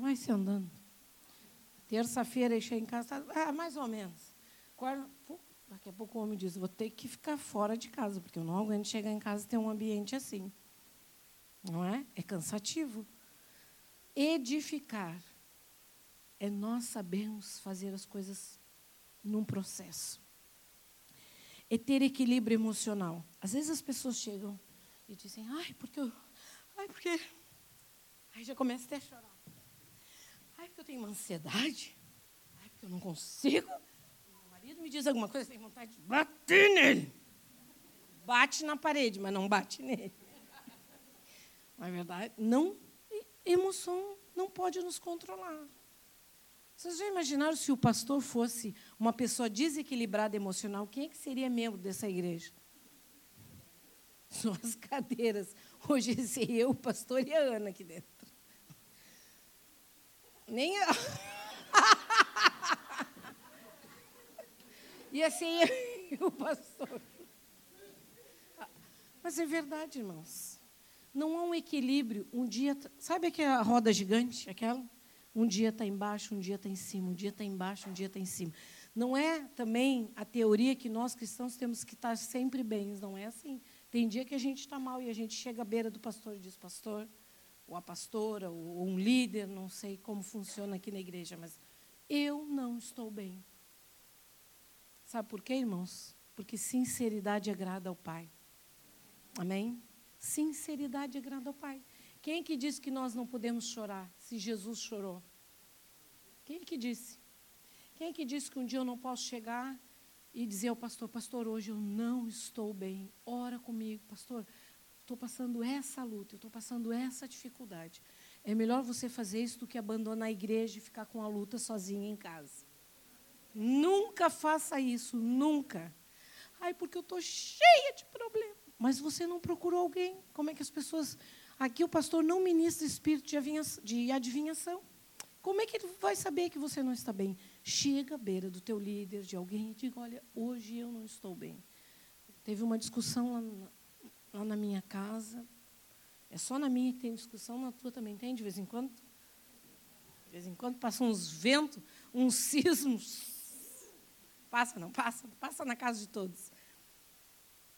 vai se andando. Terça-feira, cheguei em casa, ah, mais ou menos. Quarta, daqui a pouco o homem diz, vou ter que ficar fora de casa, porque eu não aguento chegar em casa e ter um ambiente assim. Não é? É cansativo. Edificar é nós sabermos fazer as coisas num processo. É ter equilíbrio emocional. Às vezes as pessoas chegam e dizem, ai, porque eu. Ai, porque. Aí já começa até a chorar. Ai, porque eu tenho uma ansiedade. Ai, porque eu não consigo. Meu marido me diz alguma coisa, tenho vontade de bater nele. Bate na parede, mas não bate nele. É verdade? Não, emoção não pode nos controlar. Vocês já imaginaram se o pastor fosse uma pessoa desequilibrada emocional? Quem é que seria membro dessa igreja? São as (laughs) cadeiras. Hoje seria eu, o pastor e a Ana aqui dentro. Nem eu. (laughs) e assim, (laughs) o pastor. Mas é verdade, irmãos. Não há um equilíbrio. Um dia. Sabe aquela roda gigante? Aquela? Um dia está embaixo, um dia está em cima, um dia está embaixo, um dia está em cima. Não é também a teoria que nós cristãos temos que estar sempre bem. Não é assim. Tem dia que a gente está mal e a gente chega à beira do pastor e diz: Pastor, ou a pastora, ou um líder, não sei como funciona aqui na igreja, mas eu não estou bem. Sabe por quê, irmãos? Porque sinceridade agrada ao Pai. Amém? Sinceridade agrada ao Pai. Quem que disse que nós não podemos chorar se Jesus chorou? Quem que disse? Quem que disse que um dia eu não posso chegar e dizer ao pastor, pastor, hoje eu não estou bem, ora comigo, pastor, estou passando essa luta, estou passando essa dificuldade. É melhor você fazer isso do que abandonar a igreja e ficar com a luta sozinha em casa. Nunca faça isso, nunca. Ai, porque eu estou cheia de problemas. Mas você não procurou alguém. Como é que as pessoas. Aqui o pastor não ministra espírito de adivinhação. Como é que ele vai saber que você não está bem? Chega à beira do teu líder, de alguém, e diga: Olha, hoje eu não estou bem. Teve uma discussão lá, lá na minha casa. É só na minha que tem discussão, na tua também tem, de vez em quando? De vez em quando passa uns ventos, uns (laughs) sismos. Passa, não passa? Passa na casa de todos.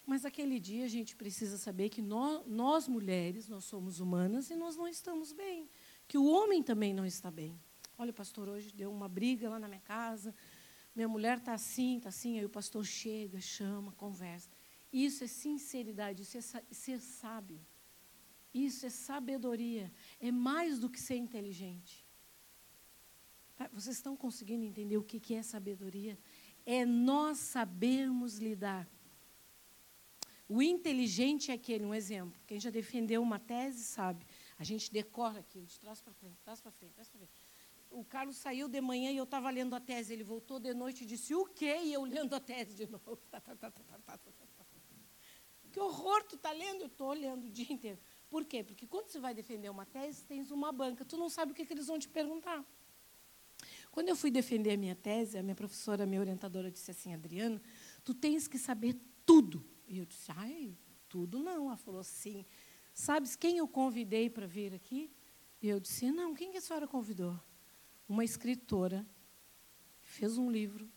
Mas aquele dia a gente precisa saber que nós, nós, mulheres, nós somos humanas e nós não estamos bem. Que o homem também não está bem. Olha, pastor, hoje deu uma briga lá na minha casa. Minha mulher está assim, está assim. Aí o pastor chega, chama, conversa. Isso é sinceridade, isso é ser sábio. Isso é sabedoria. É mais do que ser inteligente. Tá, vocês estão conseguindo entender o que é sabedoria? É nós sabermos lidar o inteligente é aquele, um exemplo. Quem já defendeu uma tese sabe. A gente decora aquilo, de trás para frente, trás para frente, trás para frente. O Carlos saiu de manhã e eu estava lendo a tese. Ele voltou de noite e disse, o quê? E eu lendo a tese de novo. que horror, tu está lendo? Eu estou lendo o dia inteiro. Por quê? Porque quando você vai defender uma tese, tens uma banca. Tu não sabe o que, que eles vão te perguntar. Quando eu fui defender a minha tese, a minha professora, a minha orientadora, disse assim, Adriana, tu tens que saber tudo e eu disse, ai, tudo não. Ela falou assim, sabes quem eu convidei para vir aqui? E eu disse, não, quem que a senhora convidou? Uma escritora, fez um livro,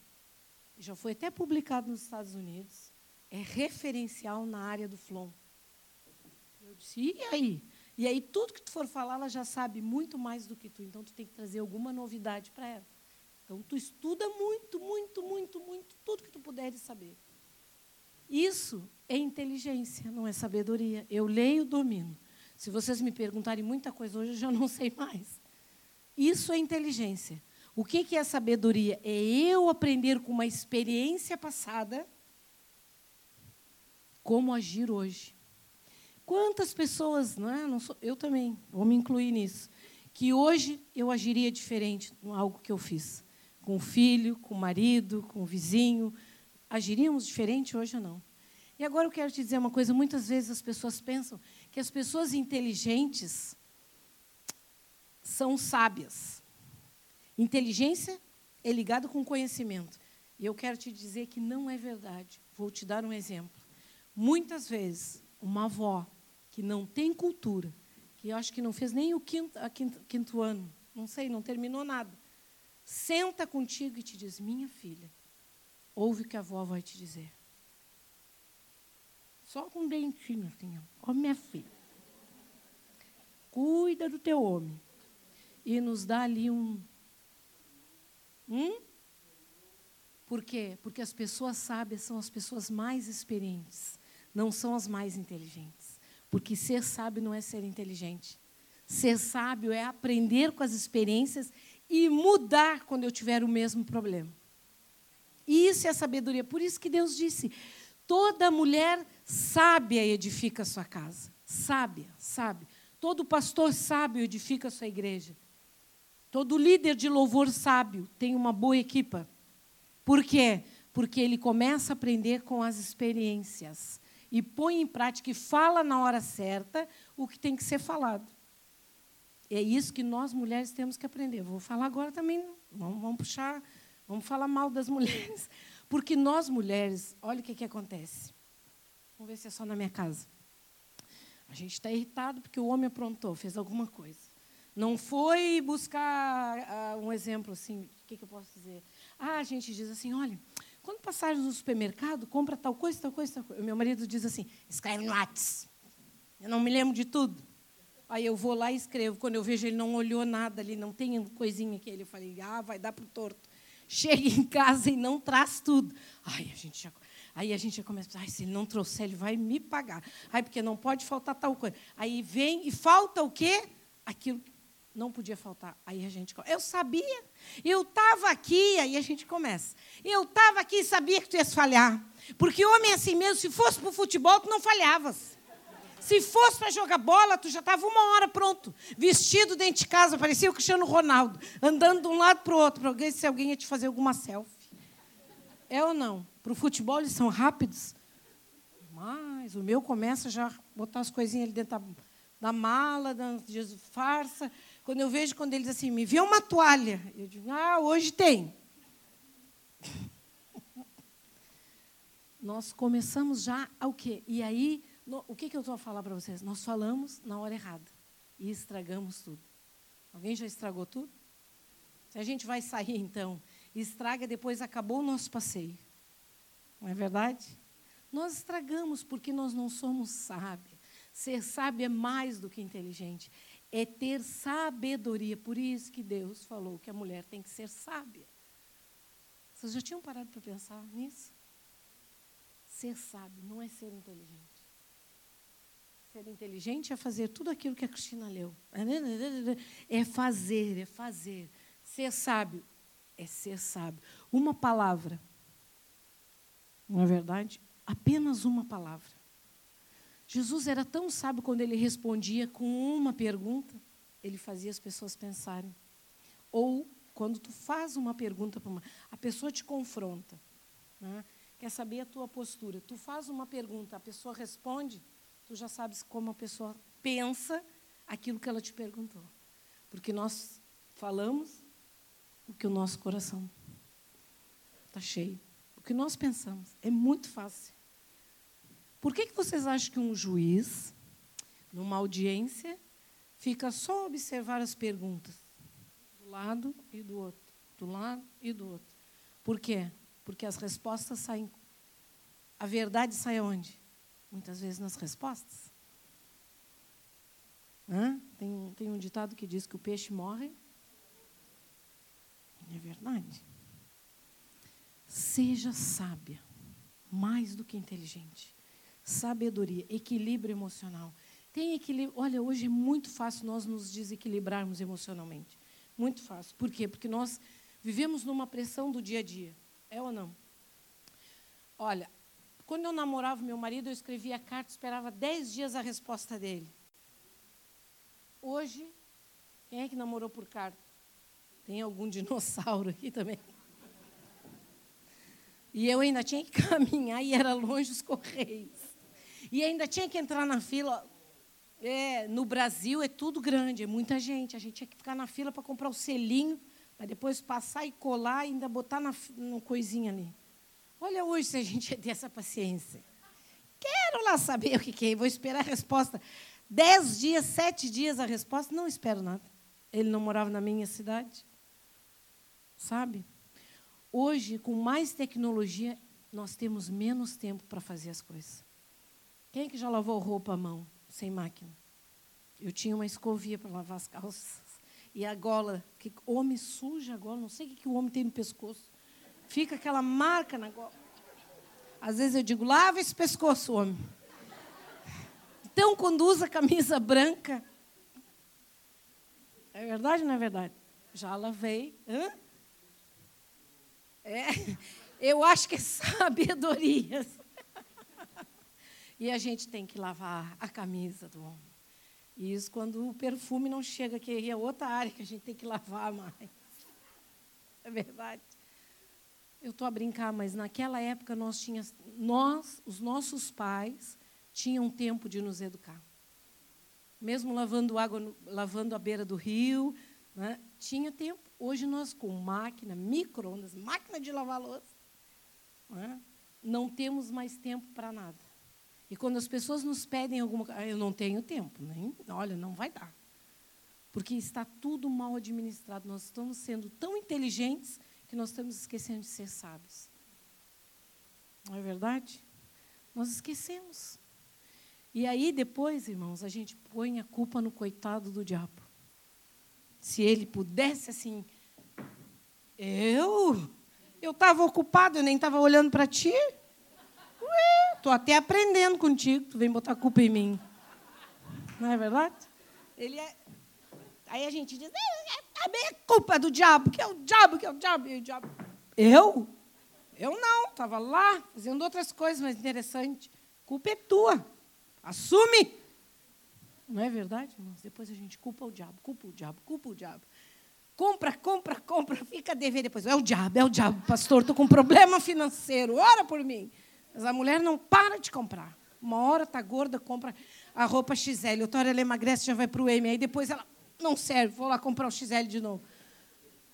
já foi até publicado nos Estados Unidos, é referencial na área do Flom. Eu disse, e aí? E aí, tudo que tu for falar, ela já sabe muito mais do que tu, então tu tem que trazer alguma novidade para ela. Então, tu estuda muito, muito, muito, muito, tudo que tu puderes saber. Isso é inteligência, não é sabedoria. Eu leio, domino. Se vocês me perguntarem muita coisa hoje, eu já não sei mais. Isso é inteligência. O que é sabedoria? É eu aprender com uma experiência passada como agir hoje. Quantas pessoas, não é? Não sou, eu também, vou me incluir nisso, que hoje eu agiria diferente em algo que eu fiz. Com o filho, com o marido, com o vizinho, agiríamos diferente hoje ou não? E agora eu quero te dizer uma coisa: muitas vezes as pessoas pensam que as pessoas inteligentes são sábias. Inteligência é ligada com conhecimento. E eu quero te dizer que não é verdade. Vou te dar um exemplo. Muitas vezes, uma avó que não tem cultura, que eu acho que não fez nem o quinto, quinto, quinto ano, não sei, não terminou nada, senta contigo e te diz: Minha filha, ouve o que a avó vai te dizer. Só com um dentinho assim, ó. Ó, minha filha. Cuida do teu homem. E nos dá ali um. Hum? Por quê? Porque as pessoas sábias são as pessoas mais experientes, não são as mais inteligentes. Porque ser sábio não é ser inteligente. Ser sábio é aprender com as experiências e mudar quando eu tiver o mesmo problema. Isso é sabedoria. Por isso que Deus disse: toda mulher sábia edifica a sua casa. Sábia, sábia. Todo pastor sábio edifica a sua igreja. Todo líder de louvor sábio tem uma boa equipa. Por quê? Porque ele começa a aprender com as experiências e põe em prática e fala na hora certa o que tem que ser falado. É isso que nós mulheres temos que aprender. Vou falar agora também, vamos, vamos puxar, vamos falar mal das (laughs) mulheres. Porque nós mulheres, olha o que, que acontece. Vamos ver se é só na minha casa. A gente está irritado porque o homem aprontou, fez alguma coisa. Não foi buscar uh, um exemplo assim, o que, que eu posso dizer? Ah, a gente diz assim, olha, quando passar no supermercado, compra tal coisa, tal coisa, tal coisa. Meu marido diz assim, escreve no WhatsApp. Eu não me lembro de tudo. Aí eu vou lá e escrevo. Quando eu vejo ele não olhou nada ali, não tem coisinha que ele, eu falei, ah, vai dar para o torto. Chega em casa e não traz tudo. Ai, a gente já Aí a gente já começa a se ele não trouxer, ele vai me pagar. Aí, porque não pode faltar tal coisa. Aí vem e falta o quê? Aquilo não podia faltar. Aí a gente eu sabia, eu estava aqui, aí a gente começa. Eu estava aqui e sabia que tu ias falhar. Porque homem é assim mesmo, se fosse para o futebol, tu não falhavas. Se fosse para jogar bola, tu já estava uma hora pronto. Vestido dentro de casa, parecia o Cristiano Ronaldo, andando de um lado para o outro, para ver se alguém ia te fazer alguma selfie. É ou não? Para o futebol eles são rápidos. Mas o meu começa já a botar as coisinhas ali dentro da, da mala, da, de farsa. Quando eu vejo, quando eles assim, me vê uma toalha, eu digo, ah, hoje tem. nós começamos já ao quê? E aí, no, o que, que eu estou a falar para vocês? Nós falamos na hora errada e estragamos tudo. Alguém já estragou tudo? Se a gente vai sair, então, estraga, depois acabou o nosso passeio. Não é verdade? Nós estragamos porque nós não somos sábios. Ser sábio é mais do que inteligente. É ter sabedoria. Por isso que Deus falou que a mulher tem que ser sábia. Vocês já tinham parado para pensar nisso? Ser sábio não é ser inteligente. Ser inteligente é fazer tudo aquilo que a Cristina leu. É fazer, é fazer. Ser sábio é ser sábio. Uma palavra. Não é verdade? Apenas uma palavra. Jesus era tão sábio quando ele respondia com uma pergunta, ele fazia as pessoas pensarem. Ou quando tu faz uma pergunta para uma, a pessoa te confronta. Né? quer saber a tua postura. Tu faz uma pergunta, a pessoa responde, tu já sabes como a pessoa pensa aquilo que ela te perguntou. Porque nós falamos o que o nosso coração está cheio. O que nós pensamos. É muito fácil. Por que, que vocês acham que um juiz, numa audiência, fica só a observar as perguntas? Do lado e do outro. Do lado e do outro. Por quê? Porque as respostas saem. A verdade sai onde? Muitas vezes nas respostas. Hã? Tem, tem um ditado que diz que o peixe morre. É verdade. Seja sábia, mais do que inteligente. Sabedoria, equilíbrio emocional. Tem equilíbrio. Olha, hoje é muito fácil nós nos desequilibrarmos emocionalmente. Muito fácil. Por quê? Porque nós vivemos numa pressão do dia a dia. É ou não? Olha, quando eu namorava meu marido, eu escrevia a carta, esperava dez dias a resposta dele. Hoje, quem é que namorou por carta? Tem algum dinossauro aqui também? E eu ainda tinha que (laughs) caminhar e era longe os correios. E ainda tinha que entrar na fila. É, no Brasil é tudo grande, é muita gente. A gente tinha que ficar na fila para comprar o selinho para depois passar e colar e ainda botar na, no coisinha ali. Olha hoje se a gente (laughs) ter essa paciência. Quero lá saber o que, que é, vou esperar a resposta. Dez dias, sete dias a resposta, não espero nada. Ele não morava na minha cidade. Sabe? Hoje, com mais tecnologia, nós temos menos tempo para fazer as coisas. Quem é que já lavou roupa à mão, sem máquina? Eu tinha uma escovia para lavar as calças. (laughs) E a gola, que homem suja a gola, não sei o que, que o homem tem no pescoço. Fica aquela marca na gola. Às vezes eu digo, lava esse pescoço, homem. Então, quando usa camisa branca. É verdade ou não é verdade? Já lavei. Hã? É, (laughs) eu acho que é sabedoria. E a gente tem que lavar a camisa do homem. E isso quando o perfume não chega, que é outra área que a gente tem que lavar mais. (laughs) É verdade. Eu estou a brincar, mas naquela época nós tínhamos, nós, os nossos pais, tinham tempo de nos educar. Mesmo lavando água, lavando a beira do rio, né, tinha tempo. Hoje nós, com máquina, micro-ondas, máquina de lavar louça, né, não temos mais tempo para nada. E quando as pessoas nos pedem alguma coisa, ah, eu não tenho tempo, nem, olha, não vai dar. Porque está tudo mal administrado. Nós estamos sendo tão inteligentes que nós estamos esquecendo de ser sábios. Não é verdade? Nós esquecemos. E aí depois, irmãos, a gente põe a culpa no coitado do diabo. Se ele pudesse assim, eu, eu estava ocupado, eu nem estava olhando para ti. Estou até aprendendo contigo, tu vem botar culpa em mim. Não é verdade? Ele é... Aí a gente diz, é, é, é culpa do diabo, que é o diabo, que é o diabo, e o diabo. Eu? Eu não, estava lá fazendo outras coisas mais interessantes. Culpa é tua. Assume. Não é verdade, irmãos? Depois a gente culpa o diabo, culpa o diabo, culpa o diabo. Compra, compra, compra, fica a dever depois. É o diabo, é o diabo, pastor, estou com problema financeiro, ora por mim. Mas a mulher não para de comprar. Uma hora está gorda, compra a roupa XL. Outra hora ela emagrece, já vai para o M. Aí depois ela não serve, vou lá comprar o XL de novo.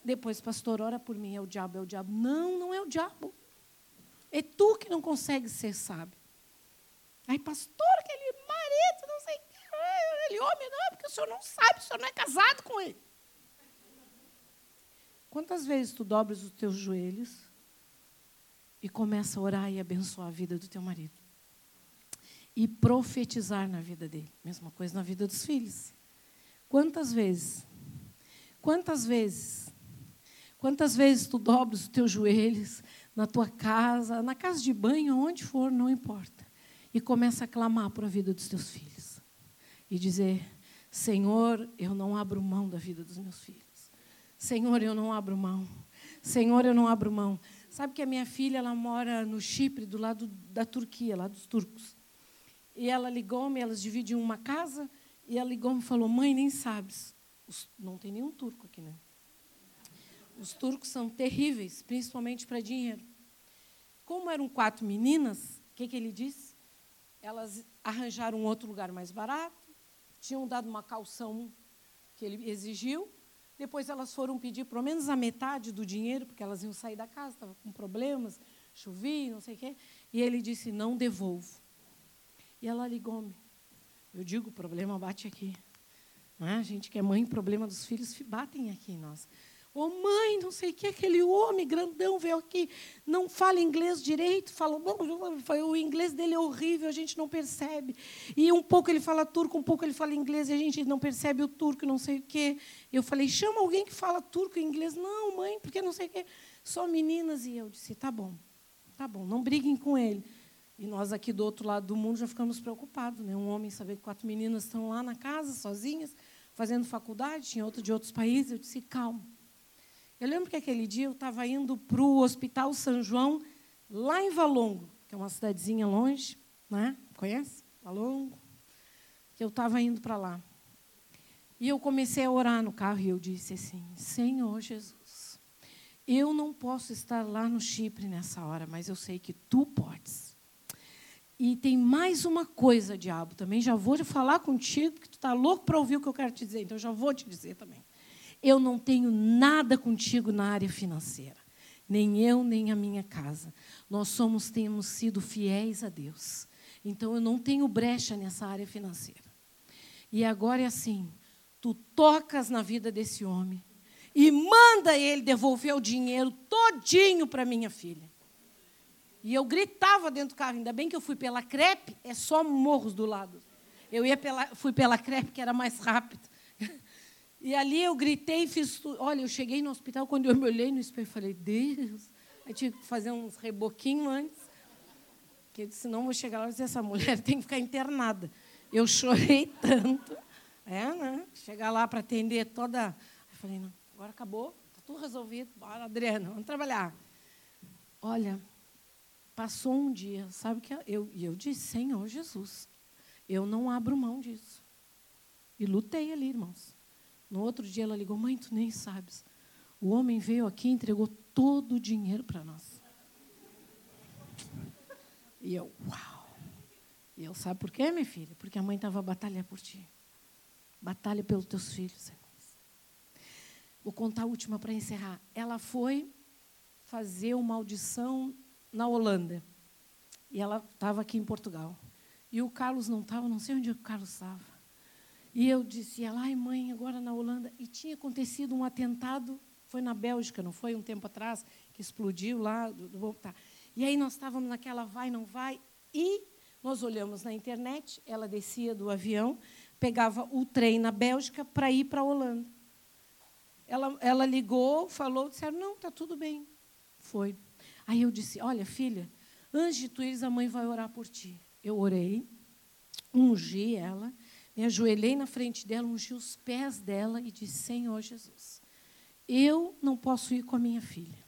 Depois, pastor, ora por mim, é o diabo, é o diabo. Não, não é o diabo. É tu que não consegue ser sábio. Aí, pastor, aquele marido, não sei aquele homem, não, porque o senhor não sabe, o senhor não é casado com ele. Quantas vezes tu dobras os teus joelhos e começa a orar e abençoar a vida do teu marido? E profetizar na vida dele. Mesma coisa na vida dos filhos. Quantas vezes? Quantas vezes? Quantas vezes tu dobras os teus joelhos na tua casa, na casa de banho, onde for, não importa. E começa a clamar para a vida dos teus filhos. E dizer: Senhor, eu não abro mão da vida dos meus filhos. Senhor, eu não abro mão. Senhor, eu não abro mão. Sabe que a minha filha ela mora no Chipre, do lado da Turquia, lá dos turcos. E ela ligou-me, elas dividem uma casa, e ela ligou-me e falou: Mãe, nem sabes. Os, não tem nenhum turco aqui, né? Os turcos são terríveis, principalmente para dinheiro. Como eram quatro meninas, o que, que ele disse? Elas arranjaram outro lugar mais barato, tinham dado uma calção que ele exigiu, depois elas foram pedir pelo menos a metade do dinheiro, porque elas iam sair da casa, estavam com problemas, chovia, não sei o quê. E ele disse: Não devolvo. E ela ligou-me. Eu digo: o problema bate aqui. Não é? A gente que é mãe, problema dos filhos batem aqui em nós. Ô oh, mãe, não sei o que, aquele homem grandão veio aqui, não fala inglês direito, fala, o inglês dele é horrível, a gente não percebe. E um pouco ele fala turco, um pouco ele fala inglês, e a gente não percebe o turco, não sei o quê. Eu falei, chama alguém que fala turco e inglês. Não, mãe, porque não sei o quê. Só meninas. E eu disse, tá bom, tá bom, não briguem com ele. E nós aqui do outro lado do mundo já ficamos preocupados. Né? Um homem saber que quatro meninas estão lá na casa, sozinhas, fazendo faculdade, tinha outro de outros países. Eu disse, calma eu lembro que aquele dia eu estava indo para o Hospital São João, lá em Valongo, que é uma cidadezinha longe, né? conhece? Valongo. Que eu estava indo para lá. E eu comecei a orar no carro e eu disse assim: Senhor Jesus, eu não posso estar lá no Chipre nessa hora, mas eu sei que tu podes. E tem mais uma coisa, diabo, também já vou falar contigo, porque tu está louco para ouvir o que eu quero te dizer, então já vou te dizer também. Eu não tenho nada contigo na área financeira, nem eu, nem a minha casa. Nós somos, temos sido fiéis a Deus. Então eu não tenho brecha nessa área financeira. E agora é assim: tu tocas na vida desse homem e manda ele devolver o dinheiro todinho para minha filha. E eu gritava dentro do carro, ainda bem que eu fui pela crepe, é só morros do lado. Eu ia pela, fui pela crepe, que era mais rápido. E ali eu gritei e fiz tudo. Olha, eu cheguei no hospital, quando eu me olhei no espelho, falei, Deus. Aí tive que fazer uns reboquinhos antes. Porque eu disse, não vou chegar lá e dizer, essa mulher (laughs) tem que ficar internada. Eu chorei tanto. É, né? Chegar lá para atender toda. Eu falei, não, agora acabou, está tudo resolvido. Bora, Adriana, vamos trabalhar. Olha, passou um dia, sabe que eu, e eu disse, Senhor Jesus, eu não abro mão disso. E lutei ali, irmãos. No outro dia ela ligou: Mãe, tu nem sabes. O homem veio aqui e entregou todo o dinheiro para nós. E eu, uau! E eu, sabe por quê, minha filha? Porque a mãe estava a batalhar por ti. Batalha pelos teus filhos. Vou contar a última para encerrar. Ela foi fazer uma audição na Holanda. E ela estava aqui em Portugal. E o Carlos não estava, não sei onde o Carlos estava. E eu disse, ela, ai mãe, agora na Holanda. E tinha acontecido um atentado, foi na Bélgica, não foi um tempo atrás, que explodiu lá. Do, do, tá. E aí nós estávamos naquela vai, não vai. E nós olhamos na internet, ela descia do avião, pegava o trem na Bélgica para ir para a Holanda. Ela, ela ligou, falou, disseram, não, está tudo bem. Foi. Aí eu disse, olha, filha, antes de tu ires, a mãe vai orar por ti. Eu orei, ungi ela, me ajoelhei na frente dela, ungi os pés dela e disse: Senhor Jesus, eu não posso ir com a minha filha,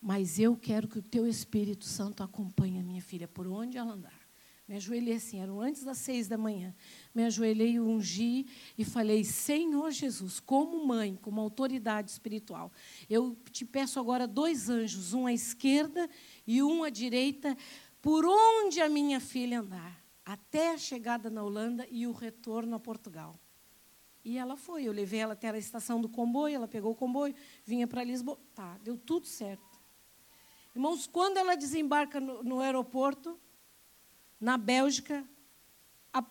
mas eu quero que o teu Espírito Santo acompanhe a minha filha por onde ela andar. Me ajoelhei assim, eram antes das seis da manhã. Me ajoelhei, ungi e falei: Senhor Jesus, como mãe, como autoridade espiritual, eu te peço agora dois anjos, um à esquerda e um à direita, por onde a minha filha andar até a chegada na Holanda e o retorno a Portugal. E ela foi, eu levei ela até a estação do comboio, ela pegou o comboio, vinha para Lisboa. Tá, deu tudo certo. Irmãos, quando ela desembarca no, no aeroporto, na Bélgica, a,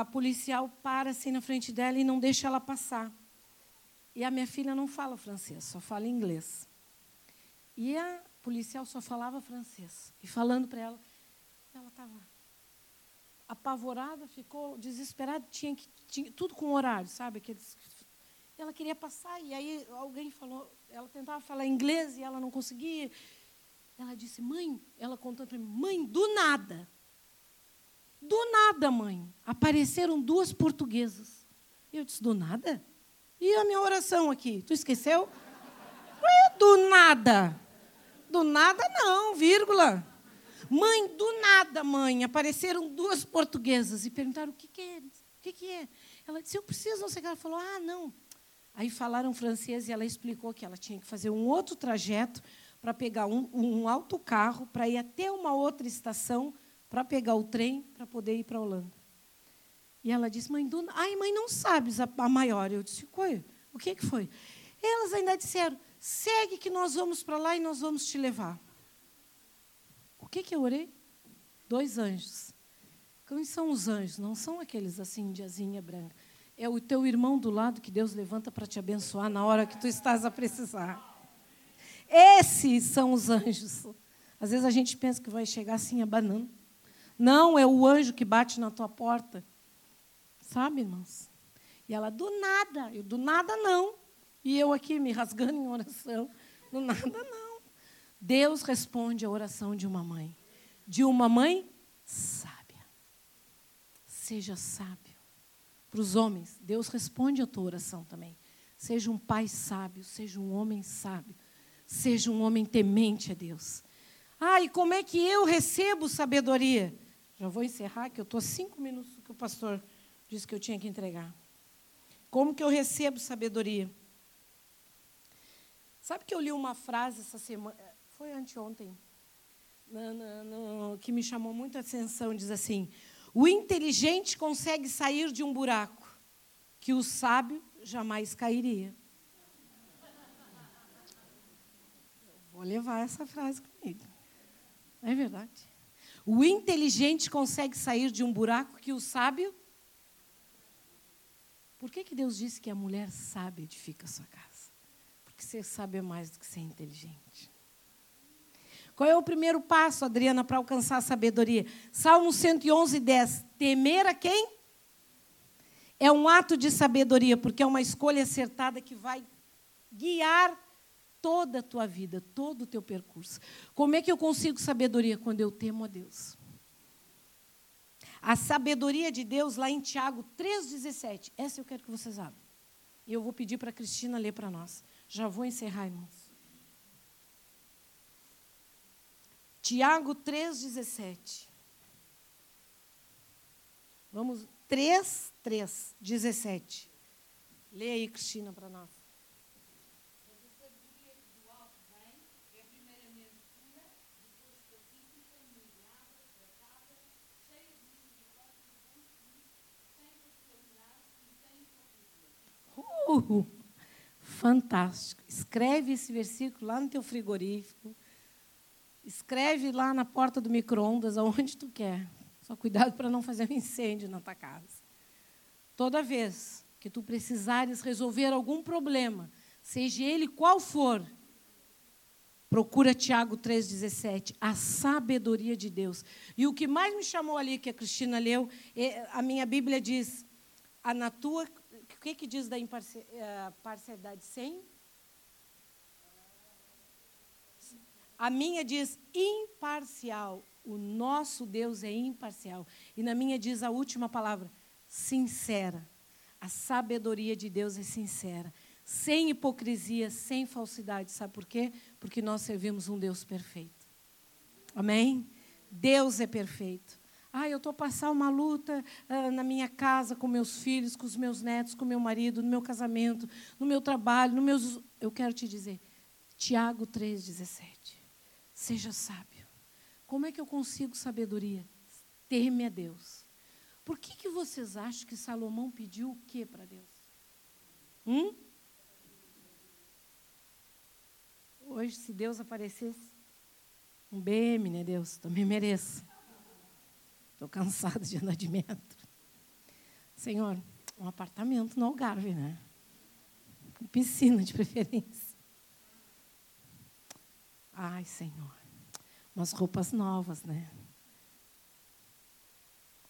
a policial para assim na frente dela e não deixa ela passar. E a minha filha não fala francês, só fala inglês. E a policial só falava francês. E falando para ela, ela estava apavorada, ficou desesperada, tinha que tinha, tudo com horário, sabe? Aqueles, ela queria passar e aí alguém falou, ela tentava falar inglês e ela não conseguia. Ela disse, mãe, ela contou para mim, mãe, do nada, do nada, mãe, apareceram duas portuguesas. Eu disse, do nada? E a minha oração aqui? Tu esqueceu? Do nada. Do nada não, vírgula. Mãe, do nada, mãe, apareceram duas portuguesas e perguntaram o que, que é. O que, que é? Ela disse, eu preciso, não sei o que. Ela falou, ah, não. Aí falaram francês e ela explicou que ela tinha que fazer um outro trajeto para pegar um, um autocarro para ir até uma outra estação para pegar o trem para poder ir para a Holanda. E ela disse, mãe, do... ai, mãe, não sabes a, a maior. Eu disse, foi? O que, que foi? Elas ainda disseram, segue que nós vamos para lá e nós vamos te levar. Que, que eu orei? Dois anjos. Quem são os anjos? Não são aqueles assim de asinha branca. É o teu irmão do lado que Deus levanta para te abençoar na hora que tu estás a precisar. Esses são os anjos. Às vezes a gente pensa que vai chegar assim abanando. Não, é o anjo que bate na tua porta. Sabe, irmãos? E ela, do nada. Eu, do nada não. E eu aqui me rasgando em oração. Do nada não. Deus responde a oração de uma mãe. De uma mãe sábia. Seja sábio. Para os homens, Deus responde a tua oração também. Seja um pai sábio, seja um homem sábio, seja um homem temente a Deus. Ah, e como é que eu recebo sabedoria? Já vou encerrar, que eu estou cinco minutos que o pastor disse que eu tinha que entregar. Como que eu recebo sabedoria? Sabe que eu li uma frase essa semana, foi anteontem, que me chamou muita atenção, diz assim, o inteligente consegue sair de um buraco que o sábio jamais cairia. Vou levar essa frase comigo. É verdade. O inteligente consegue sair de um buraco que o sábio. Por que, que Deus disse que a mulher sábia edifica a sua casa? Porque ser sábio é mais do que ser inteligente. Qual é o primeiro passo, Adriana, para alcançar a sabedoria? Salmo 111, 10. Temer a quem? É um ato de sabedoria, porque é uma escolha acertada que vai guiar toda a tua vida, todo o teu percurso. Como é que eu consigo sabedoria? Quando eu temo a Deus. A sabedoria de Deus, lá em Tiago 3,17. Essa eu quero que vocês abram. E eu vou pedir para a Cristina ler para nós. Já vou encerrar, irmãos. Tiago 3,17. Vamos, 3, 3, 17. Lê aí, Cristina, para nós. Uh, fantástico. Escreve esse versículo lá no teu frigorífico. Escreve lá na porta do micro-ondas, aonde tu quer. Só cuidado para não fazer um incêndio na tua casa. Toda vez que tu precisares resolver algum problema, seja ele qual for, procura Tiago 3,17, a sabedoria de Deus. E o que mais me chamou ali, que a Cristina leu, é, a minha Bíblia diz, a na tua que, que diz da eh, parcialidade sem? A minha diz imparcial. O nosso Deus é imparcial. E na minha diz a última palavra, sincera. A sabedoria de Deus é sincera. Sem hipocrisia, sem falsidade. Sabe por quê? Porque nós servimos um Deus perfeito. Amém? Deus é perfeito. Ah, eu estou a passar uma luta ah, na minha casa, com meus filhos, com os meus netos, com meu marido, no meu casamento, no meu trabalho, no meus. Eu quero te dizer, Tiago 3,17. Seja sábio. Como é que eu consigo sabedoria? Teme a Deus. Por que, que vocês acham que Salomão pediu o que para Deus? Hum? Hoje, se Deus aparecesse, Um BM, né, Deus? Também mereço. Estou cansada de andar de metro. Senhor, um apartamento no Algarve, né? Piscina de preferência. Ai, Senhor. Umas roupas novas, né?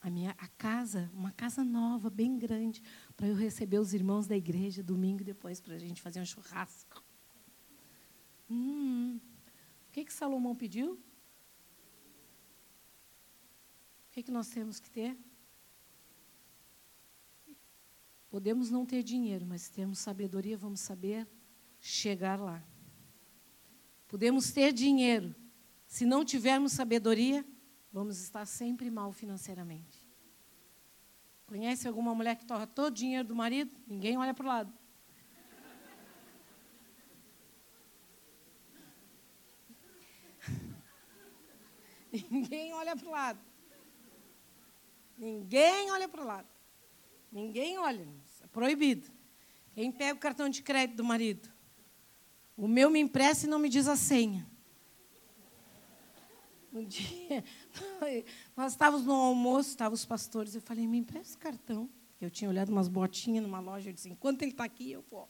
A minha a casa, uma casa nova, bem grande, para eu receber os irmãos da igreja domingo depois para a gente fazer um churrasco. Hum, o que que Salomão pediu? O que que nós temos que ter? Podemos não ter dinheiro, mas se temos sabedoria, vamos saber chegar lá. Podemos ter dinheiro, se não tivermos sabedoria, vamos estar sempre mal financeiramente. Conhece alguma mulher que torra todo o dinheiro do marido? Ninguém olha para (laughs) o lado. Ninguém olha para o lado. Ninguém olha para o lado. Ninguém olha. É proibido. Quem pega o cartão de crédito do marido? O meu me empresta e não me diz a senha. Um dia, (laughs) nós estávamos no almoço, estavam os pastores, eu falei, me empresta o cartão. Eu tinha olhado umas botinhas numa loja, eu disse, enquanto ele está aqui, eu vou.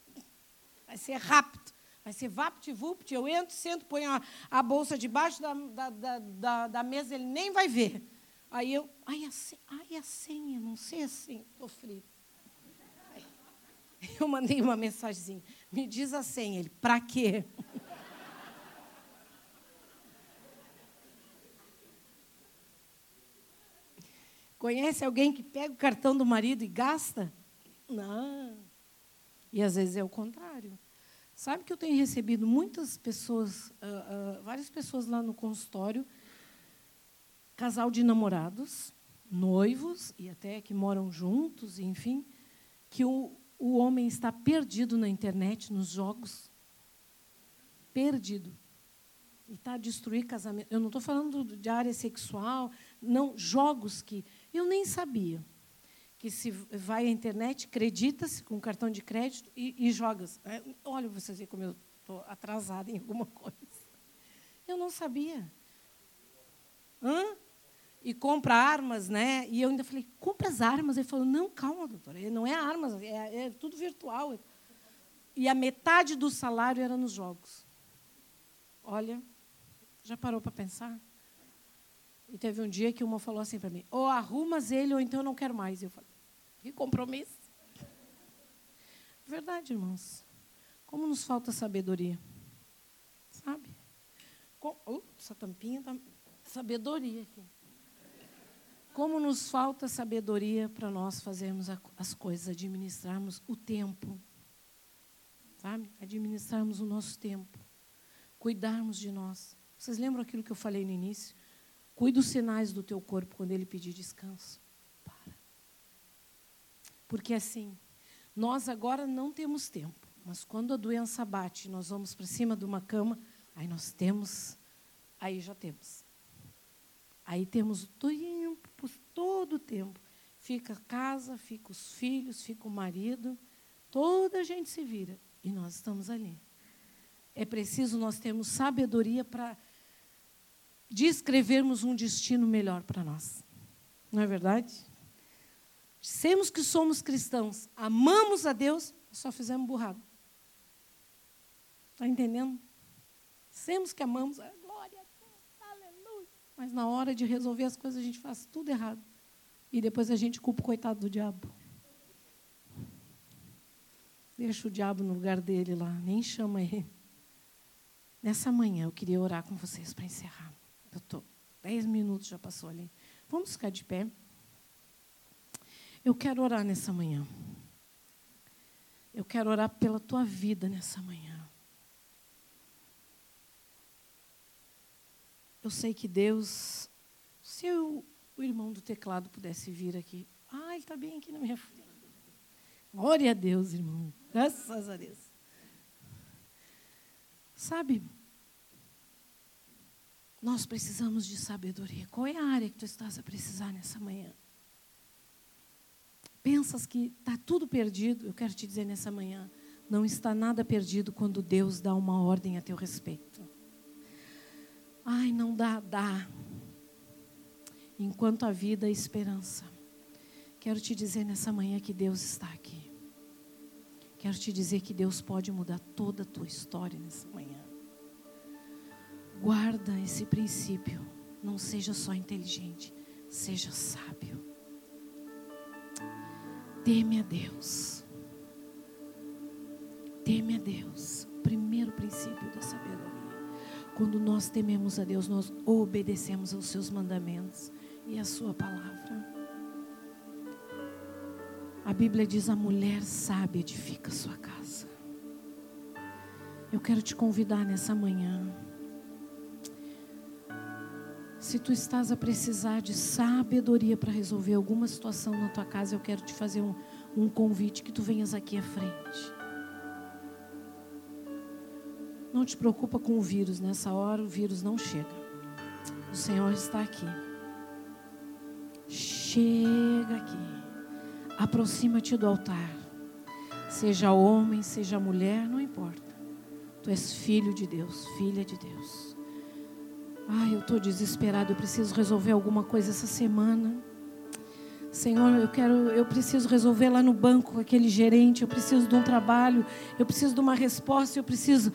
Vai ser rápido, vai ser vapt-vupt, eu entro, sento, ponho a, a bolsa debaixo da, da, da, da, mesa, ele nem vai ver. Aí eu, ai a, senha, ai, a senha, não sei a senha, estou frito. (laughs) Eu mandei uma mensagem, me diz a senha. Ele, para quê? Conhece alguém que pega o cartão do marido e gasta? Não. E às vezes é o contrário. Sabe que eu tenho recebido muitas pessoas, uh, uh, várias pessoas lá no consultório, casal de namorados, noivos e até que moram juntos, enfim, que o, o homem está perdido na internet, nos jogos. Perdido. E está a destruir casamento. Eu não estou falando de área sexual, não, jogos que eu nem sabia que se vai à internet, acredita-se com cartão de crédito e, e. É, olha, vocês veem como eu estou atrasada em alguma coisa. Eu não sabia. Hã? E compra armas, né? E eu ainda falei, compra as armas. Ele falou, não, calma, doutora, não é armas, é, é tudo virtual. E a metade do salário era nos jogos. Olha, já parou para pensar? E teve um dia que uma falou assim para mim: ou arrumas ele, ou então eu não quero mais. Eu falei: que compromisso. Verdade, irmãos. Como nos falta sabedoria. Sabe? Com, uh, essa tampinha tá. Sabedoria aqui. Como nos falta sabedoria para nós fazermos as coisas, administrarmos o tempo. Sabe? Administrarmos o nosso tempo. Cuidarmos de nós. Vocês lembram aquilo que eu falei no início? Cuide dos sinais do teu corpo quando ele pedir descanso. Para. Porque assim, nós agora não temos tempo, mas quando a doença bate, nós vamos para cima de uma cama, aí nós temos, aí já temos. Aí temos o tempo, todo o tempo. Fica a casa, fica os filhos, fica o marido, toda a gente se vira e nós estamos ali. É preciso nós termos sabedoria para de escrevermos um destino melhor para nós. Não é verdade? Dissemos que somos cristãos, amamos a Deus, só fizemos burrado. Está entendendo? Dissemos que amamos, ah, glória a Deus, aleluia. Mas na hora de resolver as coisas, a gente faz tudo errado. E depois a gente culpa o coitado do diabo. Deixa o diabo no lugar dele lá, nem chama ele. Nessa manhã eu queria orar com vocês para encerrar. Eu estou. Dez minutos já passou ali. Vamos ficar de pé. Eu quero orar nessa manhã. Eu quero orar pela tua vida nessa manhã. Eu sei que Deus, se eu, o irmão do teclado pudesse vir aqui. Ah, ele está bem aqui na minha frente. Glória a Deus, irmão. Graças a Deus. Sabe, nós precisamos de sabedoria. Qual é a área que tu estás a precisar nessa manhã? Pensas que está tudo perdido? Eu quero te dizer nessa manhã, não está nada perdido quando Deus dá uma ordem a teu respeito. Ai, não dá, dá. Enquanto a vida, a esperança. Quero te dizer nessa manhã que Deus está aqui. Quero te dizer que Deus pode mudar toda a tua história nessa manhã. Guarda esse princípio. Não seja só inteligente, seja sábio. Teme a Deus. Teme a Deus. Primeiro princípio da sabedoria. Quando nós tememos a Deus, nós obedecemos aos seus mandamentos e à sua palavra. A Bíblia diz: a mulher sábia edifica sua casa. Eu quero te convidar nessa manhã. Se tu estás a precisar de sabedoria para resolver alguma situação na tua casa, eu quero te fazer um, um convite que tu venhas aqui à frente. Não te preocupa com o vírus, nessa hora o vírus não chega. O Senhor está aqui. Chega aqui. Aproxima-te do altar. Seja homem, seja mulher, não importa. Tu és filho de Deus, filha de Deus. Ai, eu estou desesperado, eu preciso resolver alguma coisa essa semana. Senhor, eu quero, eu preciso resolver lá no banco aquele gerente, eu preciso de um trabalho, eu preciso de uma resposta, eu preciso.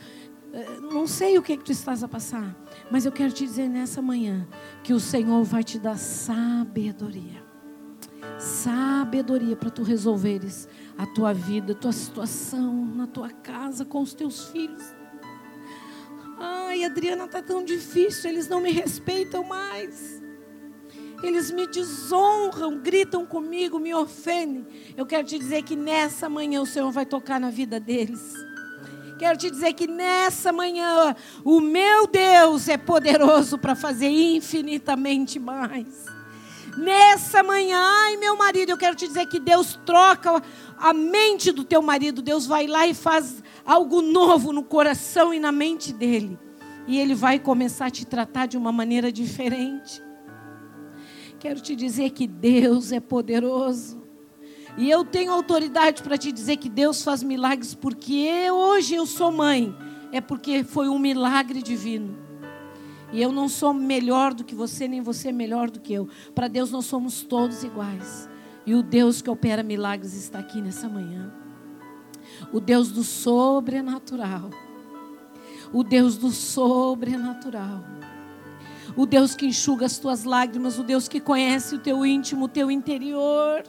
Eh, não sei o que, que tu estás a passar, mas eu quero te dizer nessa manhã que o Senhor vai te dar sabedoria sabedoria para tu resolveres a tua vida, a tua situação na tua casa com os teus filhos. Ai, Adriana, está tão difícil, eles não me respeitam mais. Eles me desonram, gritam comigo, me ofendem. Eu quero te dizer que nessa manhã o Senhor vai tocar na vida deles. Quero te dizer que nessa manhã o meu Deus é poderoso para fazer infinitamente mais. Nessa manhã, ai meu marido, eu quero te dizer que Deus troca a mente do teu marido. Deus vai lá e faz algo novo no coração e na mente dele. E ele vai começar a te tratar de uma maneira diferente. Quero te dizer que Deus é poderoso. E eu tenho autoridade para te dizer que Deus faz milagres porque eu, hoje eu sou mãe. É porque foi um milagre divino. E eu não sou melhor do que você, nem você é melhor do que eu. Para Deus nós somos todos iguais. E o Deus que opera milagres está aqui nessa manhã. O Deus do sobrenatural. O Deus do sobrenatural. O Deus que enxuga as tuas lágrimas, o Deus que conhece o teu íntimo, o teu interior.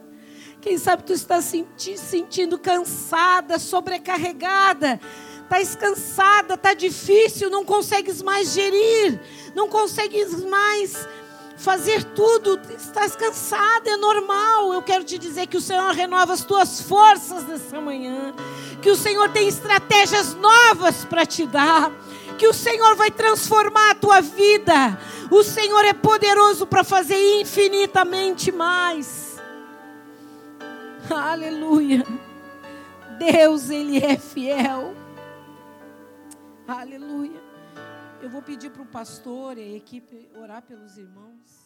Quem sabe tu está senti sentindo cansada, sobrecarregada estás cansada, está difícil, não consegues mais gerir, não consegues mais fazer tudo, estás cansada, é normal. Eu quero te dizer que o Senhor renova as tuas forças nessa manhã, que o Senhor tem estratégias novas para te dar, que o Senhor vai transformar a tua vida. O Senhor é poderoso para fazer infinitamente mais. (laughs) Aleluia. Deus, Ele é fiel. Aleluia. Eu vou pedir para o pastor e a equipe orar pelos irmãos.